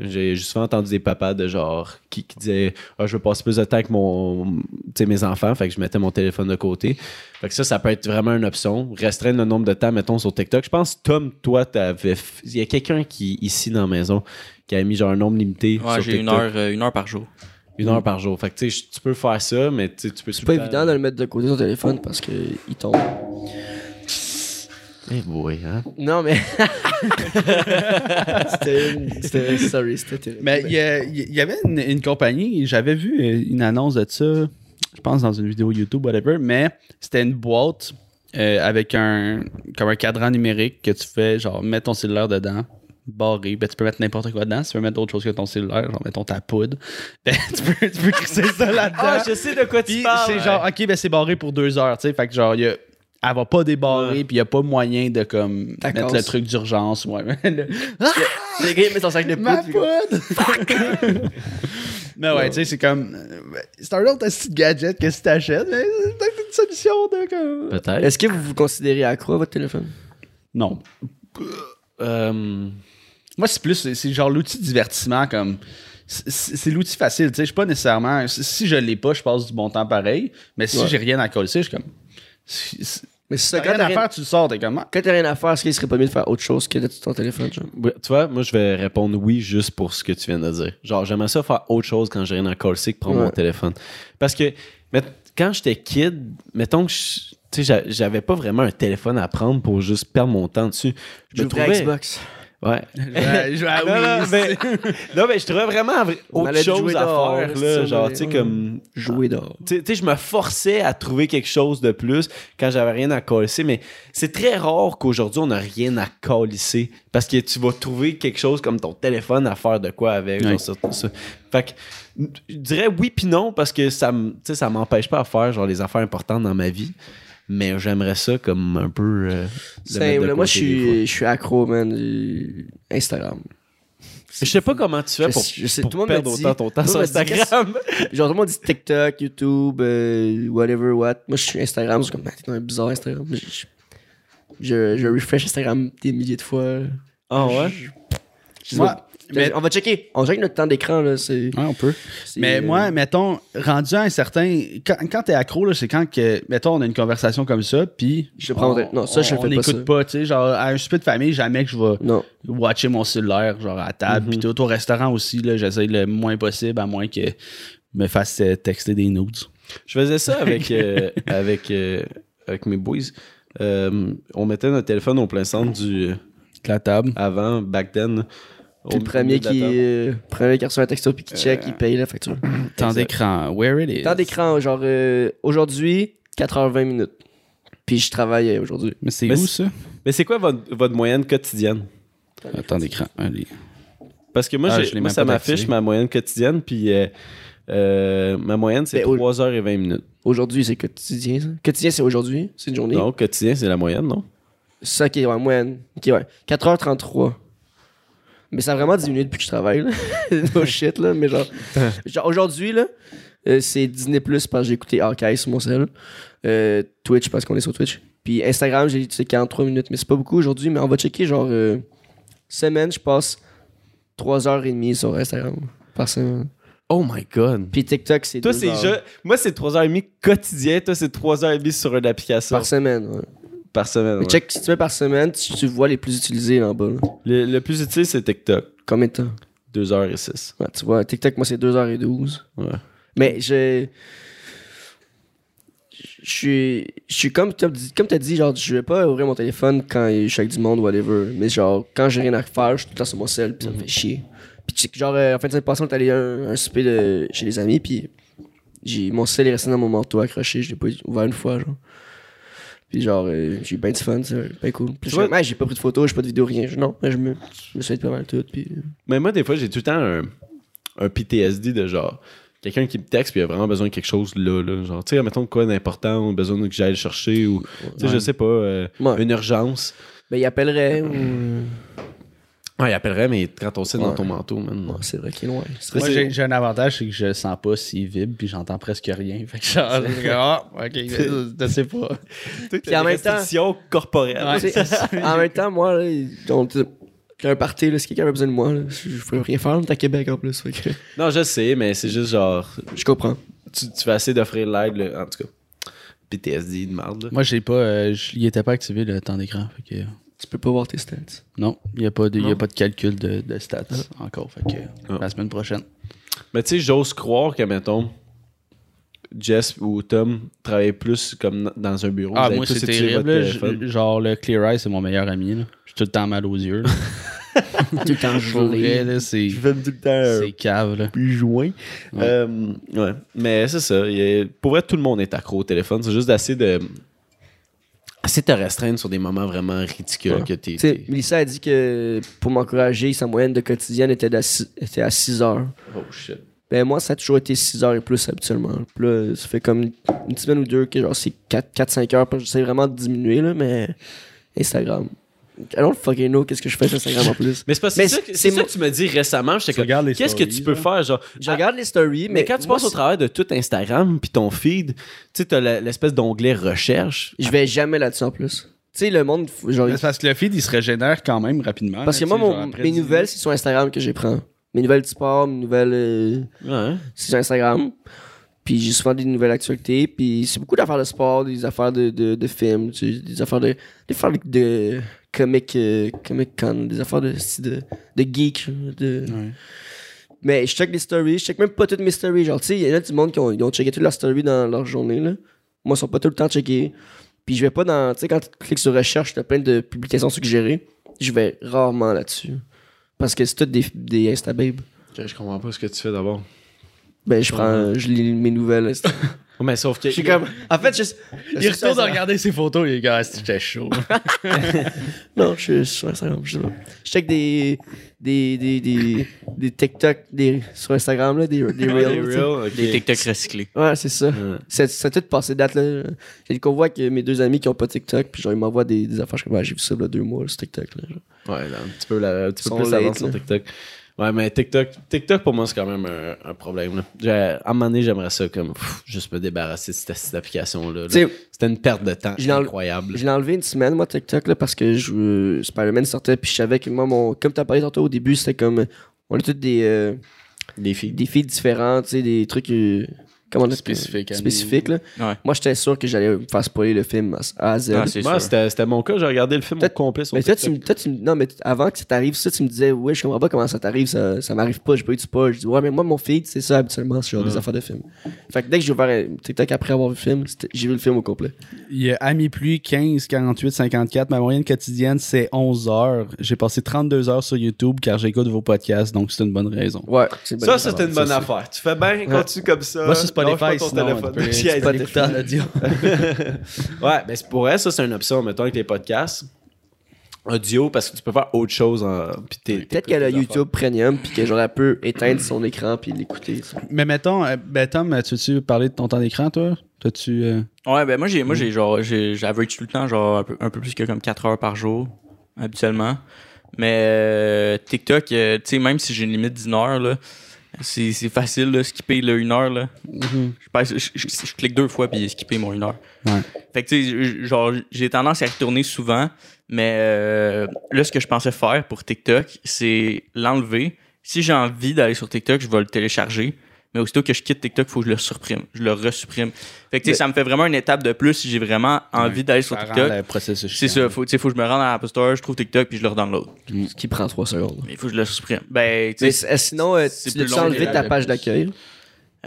J'ai souvent entendu des papas de genre qui, qui disaient ah, je veux passer plus de temps avec mon, tu sais, mes enfants, fait que je mettais mon téléphone de côté. Fait que ça, ça peut être vraiment une option. Restreindre le nombre de temps, mettons, sur TikTok. Je pense, Tom, toi, t'avais. Il y a quelqu'un qui, ici dans la maison, qui a mis genre un nombre limité. Ouais, j'ai une heure, euh, une heure par jour. Une heure par jour. Fait que tu sais, tu peux faire ça, mais tu peux. C'est pas évident de le mettre de côté ton téléphone parce qu'il tombe. Eh boy, hein. Non, mais. c'était. c'était- Sorry, c'était terrible. Mais il y, avait une, une compagnie, j'avais vu une annonce de ça, je pense dans une vidéo YouTube, whatever, mais c'était une boîte euh, avec un comme un cadran numérique que tu fais, genre, mets ton cellulaire dedans, barré. Ben, tu peux mettre n'importe quoi dedans. Si tu veux mettre autre chose que ton cellulaire, genre, mettons ta poudre, ben, tu peux, tu peux crisser ça là-dedans. Ah, je sais de quoi tu Puis parles. c'est genre, ok, ben c'est barré pour deux heures, tu sais. Fait que genre, il y a- elle va pas débarrer, Ouais. puis il y a pas moyen de comme mettre le truc d'urgence. Ouais. Le- Le gars, il met son sac de Ma poudre. puis comme- poudre! mais ouais, tu sais, c'est comme. euh, C'est un autre petit gadget que si t'achètes, mais c'est peut-être une solution de comme. Peut-être. Est-ce que vous vous considérez accro à votre téléphone? Non. Euh, Moi, c'est plus. c'est- genre l'outil de divertissement comme. C'est l'outil facile, tu sais. Je suis pas nécessairement. Si si je l'ai pas, je passe du bon temps pareil. Mais si Ouais. j'ai rien à coller, je suis comme. Si, si- Mais ça, t'as rien à rien, faire, tu le sors, t'es comment? quand t'as rien à faire, est-ce qu'il serait pas mieux de faire autre chose que d'être sur ton téléphone, genre? ouais, tu vois, moi, je vais répondre oui juste pour ce que tu viens de dire. Genre, j'aimerais ça faire autre chose quand j'ai rien à coller que prendre Ouais. mon téléphone. Parce que, quand j'étais kid, mettons que j'avais pas vraiment un téléphone à prendre pour juste perdre mon temps dessus. Je me trouvais. Xbox. Ouais. Je vais- je vais à Non, mais, non, mais je trouvais vraiment autre chose jouer à dehors, faire, là. ça, Genre, tu sais, comme. Jouer dehors. Tu sais- tu sais, je me forçais à trouver quelque chose de plus quand j'avais rien à colisser, mais c'est très rare qu'aujourd'hui on n'a rien à colisser parce que tu vas trouver quelque chose comme ton téléphone à faire de quoi avec. genre ça, ça. Fait que je dirais oui puis non parce que ça me- tu sais, ça m'empêche pas de faire genre les affaires importantes dans ma vie, mais j'aimerais ça comme un peu. euh, le Simple, là, moi, je suis, je suis accro, man, du Instagram. Je sais pas comment tu fais Je pour, sais- je sais, pour tout le monde me perdre dit- autant ton temps sur Instagram. Genre, tout le monde dit TikTok, YouTube, euh, whatever, what. Moi, je suis Instagram, c'est comme, ah, t'es quand même bizarre, Instagram. Je, je, je, je refresh Instagram des milliers de fois. Ah ouais? Je Moi. Mais- On va checker. On check notre temps d'écran, là. C'est, Ouais, on peut. c'est, Mais euh, moi, mettons, rendu à un certain. Quand, quand t'es accro, là, c'est quand que. Mettons, on a une conversation comme ça, puis. Je prends- on- non, ça, je le on fais pas, n'écoute ça. pas, tu sais. Genre, à un souper de famille, jamais que je vais Non. watcher mon cellulaire, genre à table. Puis tout au restaurant aussi, là, j'essaie le moins possible, à moins que me fasse euh, texter des nudes. Je faisais ça avec, euh, avec, euh, avec mes boys. Euh, on mettait notre téléphone au plein centre du. La table. Avant, back then. Puis le premier qui, euh, premier qui reçoit un texto puis qui check, il paye la facture. Temps d'écran. Where it is. Temps d'écran, genre, euh, aujourd'hui, 4h20 minutes. Puis je travaille euh, aujourd'hui. Mais c'est où ça? Mais c'est quoi votre, votre moyenne quotidienne? Temps d'écran. Allez. Parce que moi, Ah, je moi ça m'affiche ma moyenne quotidienne, puis euh, euh, ma moyenne, c'est Ben, au- 3h20 minutes. Aujourd'hui, c'est quotidien, ça? Quotidien, c'est aujourd'hui? C'est une journée? Non, quotidien, c'est la moyenne, non? Ça, ok, ouais, moyenne. Ok, ouais. 4h33. Mais ça a vraiment diminué depuis que je travaille, là. no shit, là. Mais genre, genre aujourd'hui, là, euh, c'est Disney Plus parce que j'ai écouté Hawkeye sur mon cell. Euh, Twitch parce qu'on est sur Twitch. Puis Instagram, j'ai utilisé 43 minutes. Mais c'est pas beaucoup aujourd'hui, mais on va checker, genre, euh, semaine, je passe 3h30 sur Instagram par semaine. Oh my god. Puis TikTok, c'est Toi, c'est heures. Moi, c'est 3h30 quotidien. Toi, c'est 3h30 sur une application par semaine. ouais. Par semaine. Mais ouais. check, si tu fais par semaine, tu, tu vois les plus utilisés en bas. là. Le, le plus utile, c'est TikTok. Combien de temps? 2h06. Ouais, tu vois, TikTok, moi, c'est 2h12. Ouais. Mais je. Je suis. Je suis comme tu comme t'as dit, genre, je vais pas ouvrir mon téléphone quand je suis avec du monde, whatever. Mais genre, quand j'ai rien à faire, je suis tout le temps sur mon sel, puis ça me fait chier. Puis tu sais, genre, euh, en fin de semaine passée, on est allé à un, un souper de, chez les amis, puis j'ai, mon sel est resté dans mon manteau accroché, je l'ai pas ouvert une fois, genre. Puis genre, euh, j'ai eu ben du fun, c'est bien cool. Puis je Ouais, j'ai pas pris de photos, j'ai pas de vidéos, rien. Je- non, mais je me, je me pas mal tout, puis. Mais moi, des fois, j'ai tout le temps un, un PTSD de genre. Quelqu'un qui me texte puis il a vraiment besoin de quelque chose là, là. Genre, tu sais, mettons quoi d'important ou besoin que j'aille le chercher ou, tu sais, je sais pas, euh, Ouais. une urgence. Ben, il appellerait ou. Ouais, il appellerait, mais quand on sait dans Ouais. ton manteau, man. Ouais, c'est vrai qu'il est loin. Moi, j'ai j'ai un avantage, c'est que je sens pas s'il vibre, puis j'entends presque rien. Fait que genre, je dis, ah, ok, je sais pas. Puis en même temps-. Ouais. Sais, en même temps, moi, là, on, un party, là, si quelqu'un a besoin de moi, là, je je peux rien faire, on est à Québec en plus. fait que Non, je sais, mais c'est juste genre. je comprends. Tu, tu vas essayer d'offrir l'aide, là, en tout cas. PTSD de merde, là. Moi, j'ai pas, euh, je- il était pas activé le temps d'écran. Fait que, Tu peux pas voir tes stats. non, il y a pas de, y a pas de calcul de, de stats encore. Fait que, Ah. la semaine prochaine. Mais tu sais, j'ose croire que, mettons, Jess ou Tom travaillent plus comme dans un bureau. Ah, moi, c'est terrible. Genre, le Clear Eye, c'est mon meilleur ami. là. J'ai tout le temps mal aux yeux. Tout le temps gelé. c'est fais tout le temps c'est cave. Là. plus joint. Ouais. Euh, ouais. Mais c'est ça. a- pour vrai, tout le monde est accro au téléphone. C'est juste d'essayer de. Assez te restreindre sur des moments vraiment ridicules Ouais. que t'es. Tu sais, t'es- Melissa a dit que pour m'encourager, sa moyenne de quotidienne était, à six- était à 6 heures. Oh shit. Ben moi, ça a toujours été 6 heures et plus habituellement. Puis là, ça fait comme une semaine ou deux que genre c'est 4-5 heures. J'essaie vraiment de diminuer, là, mais Instagram. I don't fucking know qu'est-ce que je fais sur Instagram en plus. Mais c'est pas Mais c'est ça, que- c'est c'est ça mon- que tu m'as dit récemment. J'étais Tu comme, regardes les Qu'est-ce que stories, tu peux faire, genre? Je regarde les stories, mais, Mais quand tu moi, passes au travers de tout Instagram puis ton feed, tu sais, t'as la- l'espèce d'onglet recherche. Je vais jamais là-dessus en plus. Tu sais, le monde, genre. Mais c'est parce que le feed, il se régénère quand même rapidement. Parce que là, moi, tu sais, mon- genre, après mes 10 nouvelles, c'est sur Instagram que je les prends. Mes nouvelles du sport, mes nouvelles. euh, Ouais. c'est sur Instagram. Puis j'ai souvent des nouvelles actualités. Puis c'est beaucoup d'affaires de sport, des affaires de, de, de films, tu sais, des affaires de. Des affaires de, de comic, euh, comic con, des affaires de, de, de geek. De... Ouais. Mais je check les stories, je check même pas toutes mes stories. Genre, tu sais, il y en a du monde qui ont, ils ont checké toutes leurs stories dans leur journée. Là. Moi, ils sont pas tout le temps checkés. Puis je vais pas dans. Tu sais, quand tu cliques sur recherche, t'as plein de publications suggérées. je vais rarement là-dessus. Parce que c'est tout des, des Instababes. Ok, je comprends pas ce que tu fais d'abord. Ben, je prends, je lis mes nouvelles. Mais sauf que. Je suis comme. En fait, je. Il retourne à regarder ses photos, les gars, c'était chaud. Non, je suis sur Instagram. Je. Je check des. Des. Des. Des. Des TikTok des, sur Instagram, là. Des, des Reels. tu sais. reels. Des TikTok recyclés. Ouais, c'est ça. Ouais. C'est c'est tout passé date, là. J'ai le convoi que mes deux amis qui ont pas TikTok, puis genre, ils m'envoient des, des affaires. Je suis comme, ah, j'ai vu ça, là, deux mois, sur TikTok, là. genre. Ouais, là, un petit peu, la- un petit peu plus late, avant sur là. TikTok. Ouais, mais TikTok, TikTok pour moi, c'est quand même un, un problème. Là. À un moment donné, j'aimerais ça comme pff, juste me débarrasser de cette, cette application-là. là. C'était une perte de temps Je incroyable. Je l'ai enlevé une semaine, moi, TikTok, là, parce que je, euh, Spider-Man sortait, puis je savais que moi, mon, comme tu as parlé tantôt au début, c'était comme. On a tous des, euh, Des filles. des tu sais, des trucs. euh, comment on à nous. Spécifiques, là. Ouais. Moi, j'étais sûr que j'allais me faire spoiler le film à, à Z. Ah, c'est Moi, c'était c'était mon cas. J'ai regardé le film au Peut-être- complet sur mais toi, tu, toi, tu non, mais avant que ça t'arrive, ça, tu me disais, ouais, je comprends pas comment ça t'arrive, ça, ça m'arrive pas, j'ai pas eu de spoil. Je dis, ouais, mais moi, mon feed, c'est ça, habituellement, c'est genre des affaires de film. Fait que dès que j'ai ouvert un TikTok après avoir vu le film, j'ai vu le film au complet. Il y a Ami Pluie 15, 48, 54. Ma moyenne quotidienne, c'est 11 heures. J'ai passé 32 heures sur YouTube car j'écoute vos podcasts, donc c'est une bonne raison. Ouais, c'est une bonne Ça, affaire. c'était une bonne affaire. Tu fais bien, continue comme ça. Sur Spotify, sinon, téléphone. tu peux- Chiaise, Spotify. Écouter en audio. ouais, ben c'est pour elle, ça, c'est une option, mettons, avec les podcasts. Audio, parce que tu peux faire autre chose. En... Peut-être qu'elle a. YouTube Premium, puis que genre, elle peut éteindre son écran, puis l'écouter. Mais mettons, euh, ben Tom, tu veux-tu parler de ton temps d'écran, toi? T'as-tu. euh, Ouais, ben moi, j'ai, moi, j'ai genre, j'average tout le temps, genre, un peu, un peu plus que comme 4 heures par jour, habituellement. Mais euh, TikTok, euh, tu sais, même si j'ai une limite d'une heure, là, c'est, c'est facile, là, skipper là, une heure, là. Je, passe- je, je- je clique deux fois, puis skipper mon une heure. Ouais. Fait que, tu sais, genre, j'ai tendance à retourner souvent, mais euh, là, ce que je pensais faire pour TikTok, c'est l'enlever. Si j'ai envie d'aller sur TikTok, je vais le télécharger. Mais aussitôt que je quitte TikTok, il faut que je le supprime. Je le resupprime. Fait que, tu sais, Mais- ça me fait vraiment une étape de plus si j'ai vraiment envie d'aller sur TikTok. C'est ça, faut, tu sais, faut que je me rende à l'App Store, je trouve TikTok, puis je le redownload. Ce qui prend 3 secondes. Mais il faut que je le supprime. Ben, tu Mais sais, euh, sinon, euh, tu l'as enlevé de ta page d'accueil?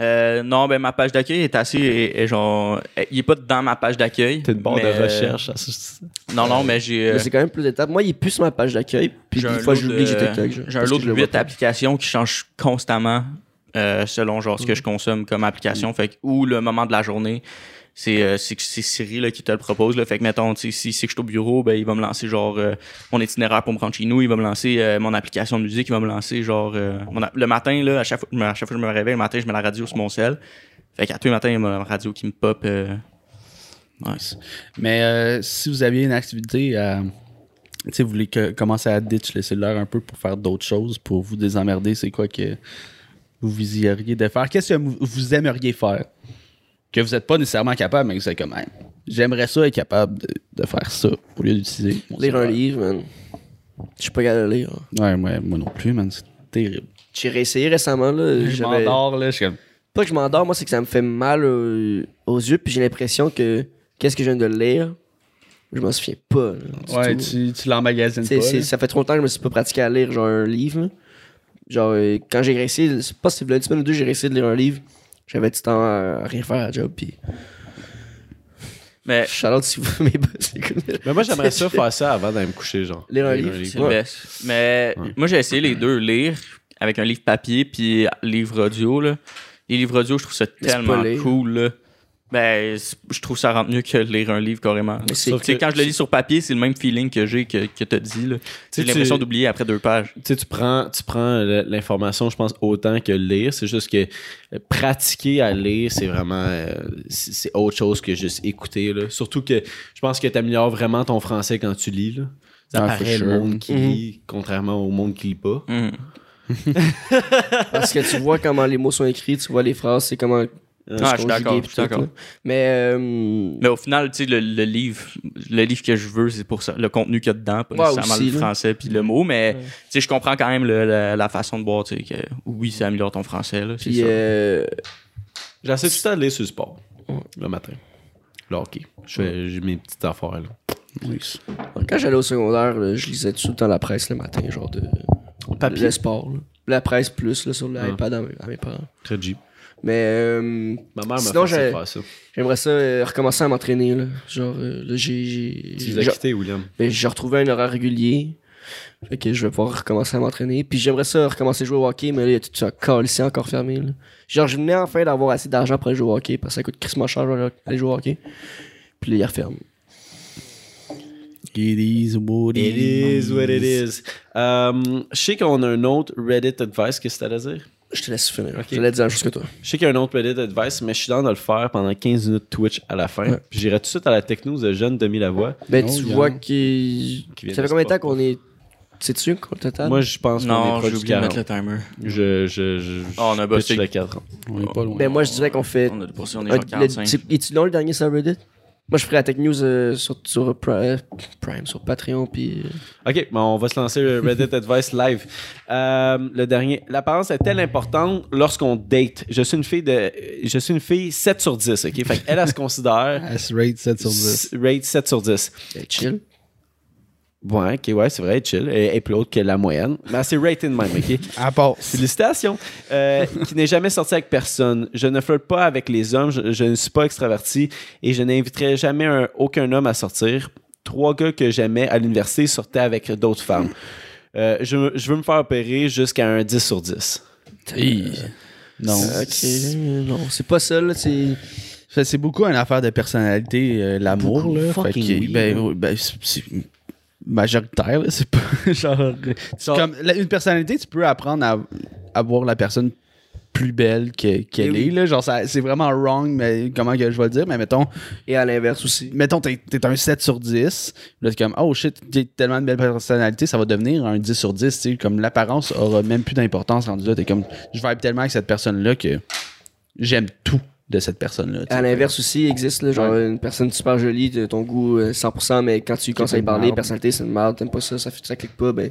euh, non, ben, ma page d'accueil est assez, est- est genre, il est pas dans ma page d'accueil. T'es une barre de euh, recherche. ça, c'est- Non, non, mais j'ai. euh, Mais c'est quand même plus d'étapes. Moi, il est plus sur ma page d'accueil, puis J'ai des un fois, j'oublie que j'ai TikTok. J'ai un lot que je de le vois 8 pas. applications qui changent constamment euh, selon genre ce que je consomme comme application. Fait que, ou le moment de la journée. C'est euh, Siri là, qui te le propose. Là. Fait que, mettons, si c'est que je suis au bureau, ben, il va me lancer genre euh, mon itinéraire pour me rendre chez nous. Il va me lancer mon application de musique. Il va me lancer genre mon le matin, là, à chaque, fois, à chaque fois que je me réveille, le matin, je mets la radio sur mon sel. Fait qu'à tous les matins, il y a ma radio qui me pop. ouais. Mais si vous aviez une activité à. Tu sais, vous voulez que- commencer à ditch le cellulaire un peu pour faire d'autres choses, pour vous désemmerder, c'est quoi que vous viseriez de faire? Qu'est-ce que vous, aimeriez faire? Que vous n'êtes pas nécessairement capable, mais que vous êtes comme, Hey, j'aimerais ça être capable de, de faire ça au lieu d'utiliser. Lire un livre, man. Je suis pas capable de lire. Ouais, moi, moi non plus, man. C'est terrible. J'ai réessayé récemment, là. Je m'endors, là, je suis comme. Pas que je m'endors, moi, c'est que ça me fait mal euh, aux yeux, puis j'ai l'impression que qu'est-ce que je viens de lire, je m'en souviens pas. là, Ouais, tout. tu, tu l'emmagasines pas. là. ça fait trop longtemps que je me suis pas pratiqué à lire genre un livre. Genre, euh, quand j'ai réussi, c'est pas si une semaine ou deux, j'ai réussi de lire un livre. J'avais du temps à rien faire à la job, puis. Mais out si vous mes boss. Mais moi, j'aimerais ça faire ça avant d'aller me coucher, genre. Lire un livre, C'est Ouais. le best. Mais moi, j'ai essayé les deux, lire avec un livre papier puis livre audio. Là. Les livres audio, je trouve ça Mais tellement cool. Là. Ben, je trouve ça rentre mieux que lire un livre carrément. c'est- quand je le lis sur papier, c'est le même feeling que j'ai que, que t'as dit. J'ai l'impression d'oublier après deux pages. Tu prends, tu prends l- l'information, je pense, autant que lire. C'est juste que euh, pratiquer à lire, c'est vraiment. euh, c'est autre chose que juste écouter. Là. Surtout que je pense que tu améliores vraiment ton français quand tu lis. Là. Ça Ah, paraît le sure. monde qui Mhm. lit, contrairement au monde qui lit pas. Hum. Parce que tu vois comment les mots sont écrits, tu vois les phrases, c'est comment. Ah, je suis d'accord, je suis d'accord. Mais. euh, Mais au final, tu sais, le, le livre, le livre que je veux, c'est pour ça, le contenu qu'il y a dedans, pas Ouais, nécessairement aussi, le là. français puis le mot, mais tu sais, je comprends quand même le- la, la façon de boire, tu sais, que oui, ça améliore ton français, là, c'est Puis, ça. euh, J'essaie tout le temps de lire sur le sport le matin. Je fais- J'ai mes petites affaires. Là. Oui. quand j'allais au secondaire, là, je lisais tout le temps la presse le matin, genre de. Papier. Le sport, là. La presse plus, là, sur l'iPad à, mes- à mes parents. Très Jeep. Mais. euh, Ma mère m'a Sinon, fait j'ai- faire ça. J'aimerais ça euh, recommencer à m'entraîner. Là. Genre, euh, là, j'ai. j'ai- Tu les as j'ai- quittés, William. ben, j'ai retrouvé un horaire régulier. Fait que je vais pouvoir recommencer à m'entraîner. Puis j'aimerais ça recommencer à jouer au hockey, mais là, il y a tout ça ici encore fermé. Là. Genre, je venais enfin d'avoir assez d'argent pour aller jouer au hockey, parce que ça coûte crissement cher aller- aller jouer au hockey. Puis là, il referme. It is what It is what it is. Euh, je sais qu'on a un autre Reddit advice, qu'est-ce que à dire? Je te laisse finir. Je l'ai dit la même chose que toi. Je sais qu'il y a un autre Reddit advice, mais je suis dans de le faire pendant 15 minutes Twitch à la fin. Ouais. Puis j'irai tout de suite à la techno de jeune Demi Lavoie. Ben, Oh, tu vois qu'il. Ça fait combien de temps qu'on est. Sais-tu au total? Moi, je pense qu'on est proche du oublié de mettre 40. le timer. Je, je, je, Ah, on a bossé. le 4 ans. On est pas loin. ben, moi, je dirais qu'on fait. On a on est genre 45. le- c'est- Es-tu long le dernier sur Reddit? Moi, je ferais la Tech News euh, sur, sur Pri- Prime, sur Patreon, puis. euh, OK, bon, on va se lancer le Reddit Advice live. Euh, le dernier. L'apparence est-elle importante lorsqu'on date? Je suis une fille de. Je suis une fille 7 sur 10, OK? Fait qu'elle, elle se considère. Elle se rate 7 sur 10. s- Rate 7 sur 10. euh, chill. Ouais, ok, ouais, c'est vrai, chill. Est plus haute que la moyenne. Mais c'est rated même, ok? À part. Félicitations. Euh, qui n'est jamais sorti avec personne. Je ne flirte pas avec les hommes. Je, je ne suis pas extraverti et je n'inviterai jamais un- aucun homme à sortir. Trois gars que j'aimais à l'université sortaient avec d'autres femmes. Euh, je, je veux me faire opérer jusqu'à un 10 sur 10. Non. Euh, Ok, non, c'est pas ça, là, c'est. C'est beaucoup une affaire de personnalité, euh, l'amour. Là. Fait que, oui, ben, ben, majoritaire. C'est pas genre. Genre- comme, la- une personnalité, tu peux apprendre à, à voir la personne plus belle que- qu'elle Eh oui. est. Là. Genre, ça- c'est vraiment wrong, mais comment que je vais le dire. Mais mettons, Et à l'inverse aussi. mettons t'es, t'es un 7 sur 10. Là, t'es comme, oh shit, t'as tellement de belle personnalité, ça va devenir un 10 sur 10. tu sais. Comme l'apparence aura même plus d'importance rendu là. T'es comme, je vibe tellement avec cette personne-là que j'aime tout de cette personne-là. À l'inverse aussi, il existe, là, genre une personne super jolie, de ton goût euh, 100%, mais quand tu conseilles une parler, personnalité, c'est une merde, t'aimes pas ça, ça, fait, ça clique pas, ben.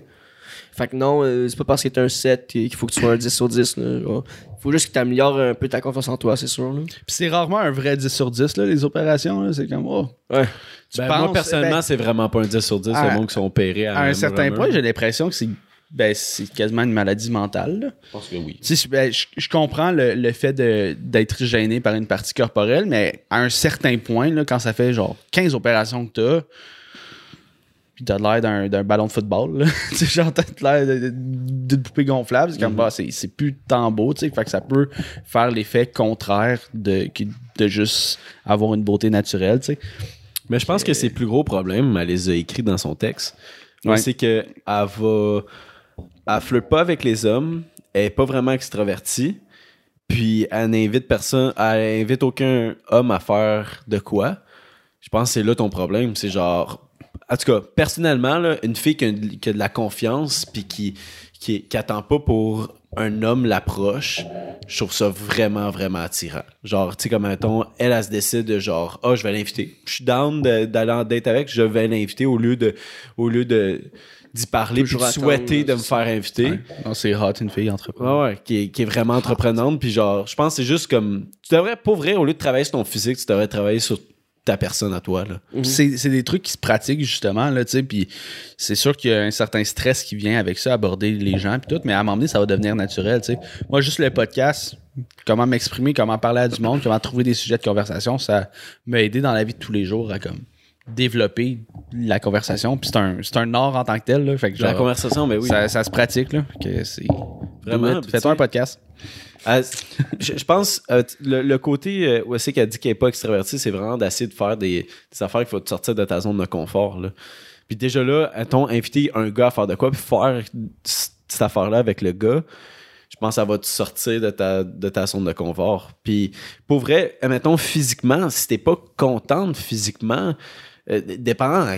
Fait que non, euh, c'est pas parce que t'es un 7 qu'il faut que tu sois un 10 sur 10, là. genre. Faut juste que t'améliores un peu ta confiance en toi, c'est sûr, là. Puis c'est rarement un vrai 10 sur 10, là, les opérations. là. C'est comme, oh. Ouais. Tu Ben, penses- moi, personnellement, ben, c'est vraiment pas un 10 sur 10. À- le monde qui sont opérés à, à un certain point, j'ai l'impression que c'est ben, c'est quasiment une maladie mentale. là. Je pense que oui. Tu sais, ben, je, je comprends le, le fait de- d'être gêné par une partie corporelle, mais à un certain point, là, quand ça fait genre 15 opérations que t'as, puis t'as l'air d'un, d'un ballon de football, là. tu sais, genre t'as l'air de- de- d'une poupée gonflable, c'est comme, bah, c'est, c'est plus tant beau, tu sais, fait que ça peut faire l'effet contraire de, de juste avoir une beauté naturelle, tu sais. Mais je pense que c'est le plus gros problème, elle les a écrits dans son texte. Ouais. C'est que elle va. Elle flirte pas avec les hommes, elle est pas vraiment extravertie, puis elle n'invite personne, elle invite aucun homme à faire de quoi. Je pense que c'est là ton problème. C'est genre. En tout cas, personnellement, une fille qui a, qui a de la confiance, puis qui, qui, qui attend pas pour un homme l'approche, je trouve ça vraiment, vraiment attirant. Genre, tu sais, comme mettons, elle, elle se décide de genre, ah, je vais l'inviter. Je suis down d'aller en date avec, je vais l'inviter au lieu de, au lieu de, d'y parler, puis de souhaiter de me faire inviter. Ouais. Non, c'est hot, une fille entrepreneur. Ouais, ouais, qui est, qui est vraiment entreprenante. Puis genre, je pense que c'est juste comme. Tu devrais, pour vrai, au lieu de travailler sur ton physique, tu devrais travailler sur ta personne à toi. Là. Puis C'est c'est des trucs qui se pratiquent justement, là, tu sais, puis c'est sûr qu'il y a un certain stress qui vient avec ça, aborder les gens puis tout, mais à un moment donné, ça va devenir naturel, tu sais. Moi, juste le podcast, comment m'exprimer, comment parler à du monde, comment trouver des sujets de conversation, ça m'a aidé dans la vie de tous les jours à comme développer la conversation, puis c'est un, c'est un art en tant que tel, là, fait que la conversation, mais oui. ça, ça se pratique, là, que c'est... Vraiment, Fais-toi un podcast. Ah, je, pense euh, le, côté euh, où c'est qu'elle dit qu'elle n'est pas extravertie, c'est vraiment d'essayer de faire des, affaires qu'il faut te sortir de ta zone de confort. Puis déjà là, a-t-on invité un gars à faire de quoi, puis faire cette affaire-là avec le gars, je pense que ça va te sortir de ta, de ta zone de confort. Puis pour vrai, mettons physiquement, si t'es pas contente physiquement, euh, dépendant à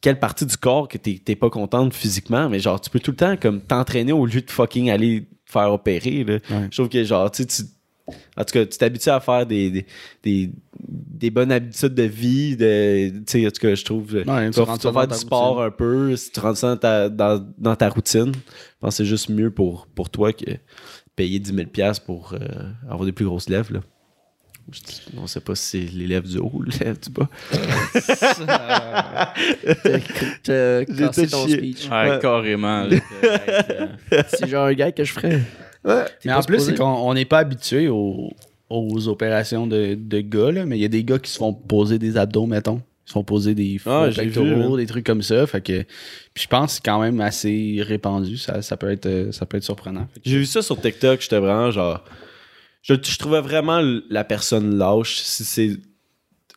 quelle partie du corps que t'es pas contente physiquement, mais genre tu peux tout le temps comme t'entraîner au lieu de fucking aller faire opérer. Là. Ouais. Je trouve que genre tu sais, tu en tout cas, tu t'habitues à faire des, des, des, des bonnes habitudes de vie. De, tu sais, en tout cas, je trouve. Ouais, tu vas, faire du sport un peu. Si tu rentres ça dans ta, dans, dans ta routine, je pense que c'est juste mieux pour, pour toi que payer 10 000 pour euh, avoir des plus grosses lèvres. Là. On ne sait pas si c'est les lèvres du haut ou les lèvres du bas. T'as cassé tout ton speech. Ouais, Ouais. carrément. là, C'est genre un gars que je ferais. Mais en plus, c'est qu'on on n'est pas habitué aux, aux opérations de, de gars, là, mais il y a des gars qui se font poser des abdos, mettons. ils sont posés des faux Ah, vu, pectoraux, des trucs comme ça. Fait que, puis je pense que c'est quand même assez répandu. Ça, ça, peut, être, euh, ça peut être surprenant. J'ai vu ça sur TikTok, j'étais vraiment genre. Je, je trouvais vraiment la personne lâche. Si c'est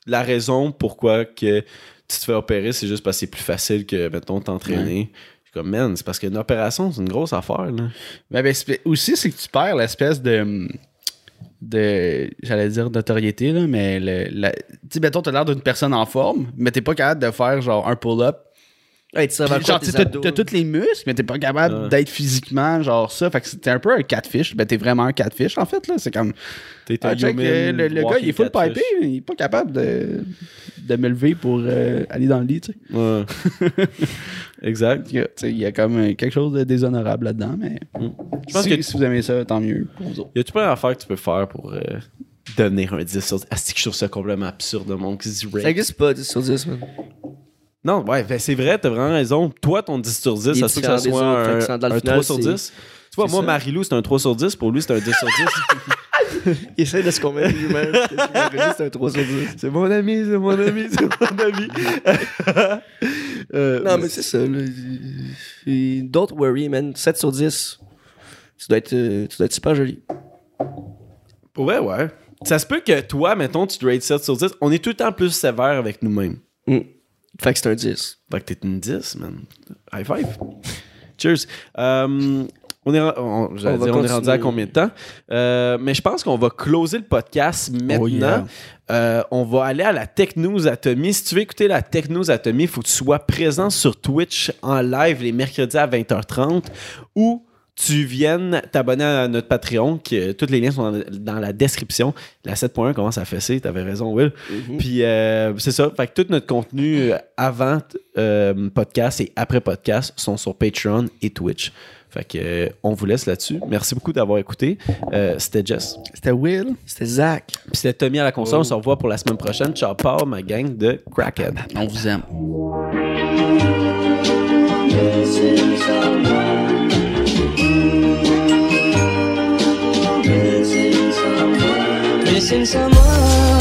la raison pourquoi que tu te fais opérer, c'est juste parce que c'est plus facile que, mettons, t'entraîner. Je suis comme, man, c'est parce qu'une opération, c'est une grosse affaire, là. Mais ben, aussi, c'est que tu perds l'espèce de. de j'allais dire notoriété, là, mais tu sais, mettons, t'as l'air d'une personne en forme, mais t'es pas capable de faire genre un pull-up. Hey, tu Puis, genre, tes t'as tous les muscles, mais t'es pas capable Ouais. d'être physiquement genre ça. Fait que c'était un peu un catfish. Ben, t'es vraiment un catfish, en fait, là. C'est comme. T'es Ah, un check, human euh, le, le gars, il est full catfish. pipé, il est pas capable de, de me lever pour euh, aller dans le lit, tu sais. Ouais. exact. Tu sais, Il y a comme euh, quelque chose de déshonorable là-dedans, mais Je pense si, que si vous aimez ça, tant mieux pour vous autres. y a-tu plein d'affaires que tu peux faire pour euh, devenir un 10 sur 10? Ah, c'est que je trouve ça complètement absurde, le monde qui se dit Ça existe pas 10 sur 10, man. Non, ouais, ben c'est vrai, t'as vraiment raison. Toi, ton 10 sur 10, Il est ça se peut que ça différent des soit autres, un, fait que ça, dans le un final, 3 sur c'est- 10. Tu vois, c'est moi, ça. Marilou, c'est un 3 sur 10. Pour lui, c'est un 10 sur 10. Il essaie de se convaincre lui-même que c'est un 3 sur 10. c'est mon ami, c'est mon ami, c'est mon ami. Euh, Non, mais c'est ça. là. Et Don't worry, man. 7 sur 10. Tu dois être, euh, tu dois être super joli. Ouais, ouais. Ça se peut que toi, mettons, tu te rates 7 sur 10. On est tout le temps plus sévère avec nous-mêmes. Mm. Fait que c'est un 10. Fait que t'es une 10, man. High five. Cheers. Euh, on est, on, dire, on est rendu à combien de temps? Euh, mais je pense qu'on va closer le podcast maintenant. Oh, yeah. Euh, on va aller à la Tech News Atomy. Si tu veux écouter la Tech News Atomy, il faut que tu sois présent sur Twitch en live les mercredis à 20h30 ou tu viennes t'abonner à notre Patreon. Que, tous les liens sont dans, dans la description. La 7.1 commence à fesser. T'avais raison, Will. Puis euh, c'est ça. Fait que tout notre contenu euh, avant euh, podcast et après podcast sont sur Patreon et Twitch. Fait que euh, on vous laisse là-dessus. Merci beaucoup d'avoir écouté. Euh, C'était Jess. C'était Will. C'était Zach. Puis c'était Tommy à la console. On se revoit pour la semaine prochaine. Ciao, Paul, ma gang de Crackhead. On vous aime. 是什么？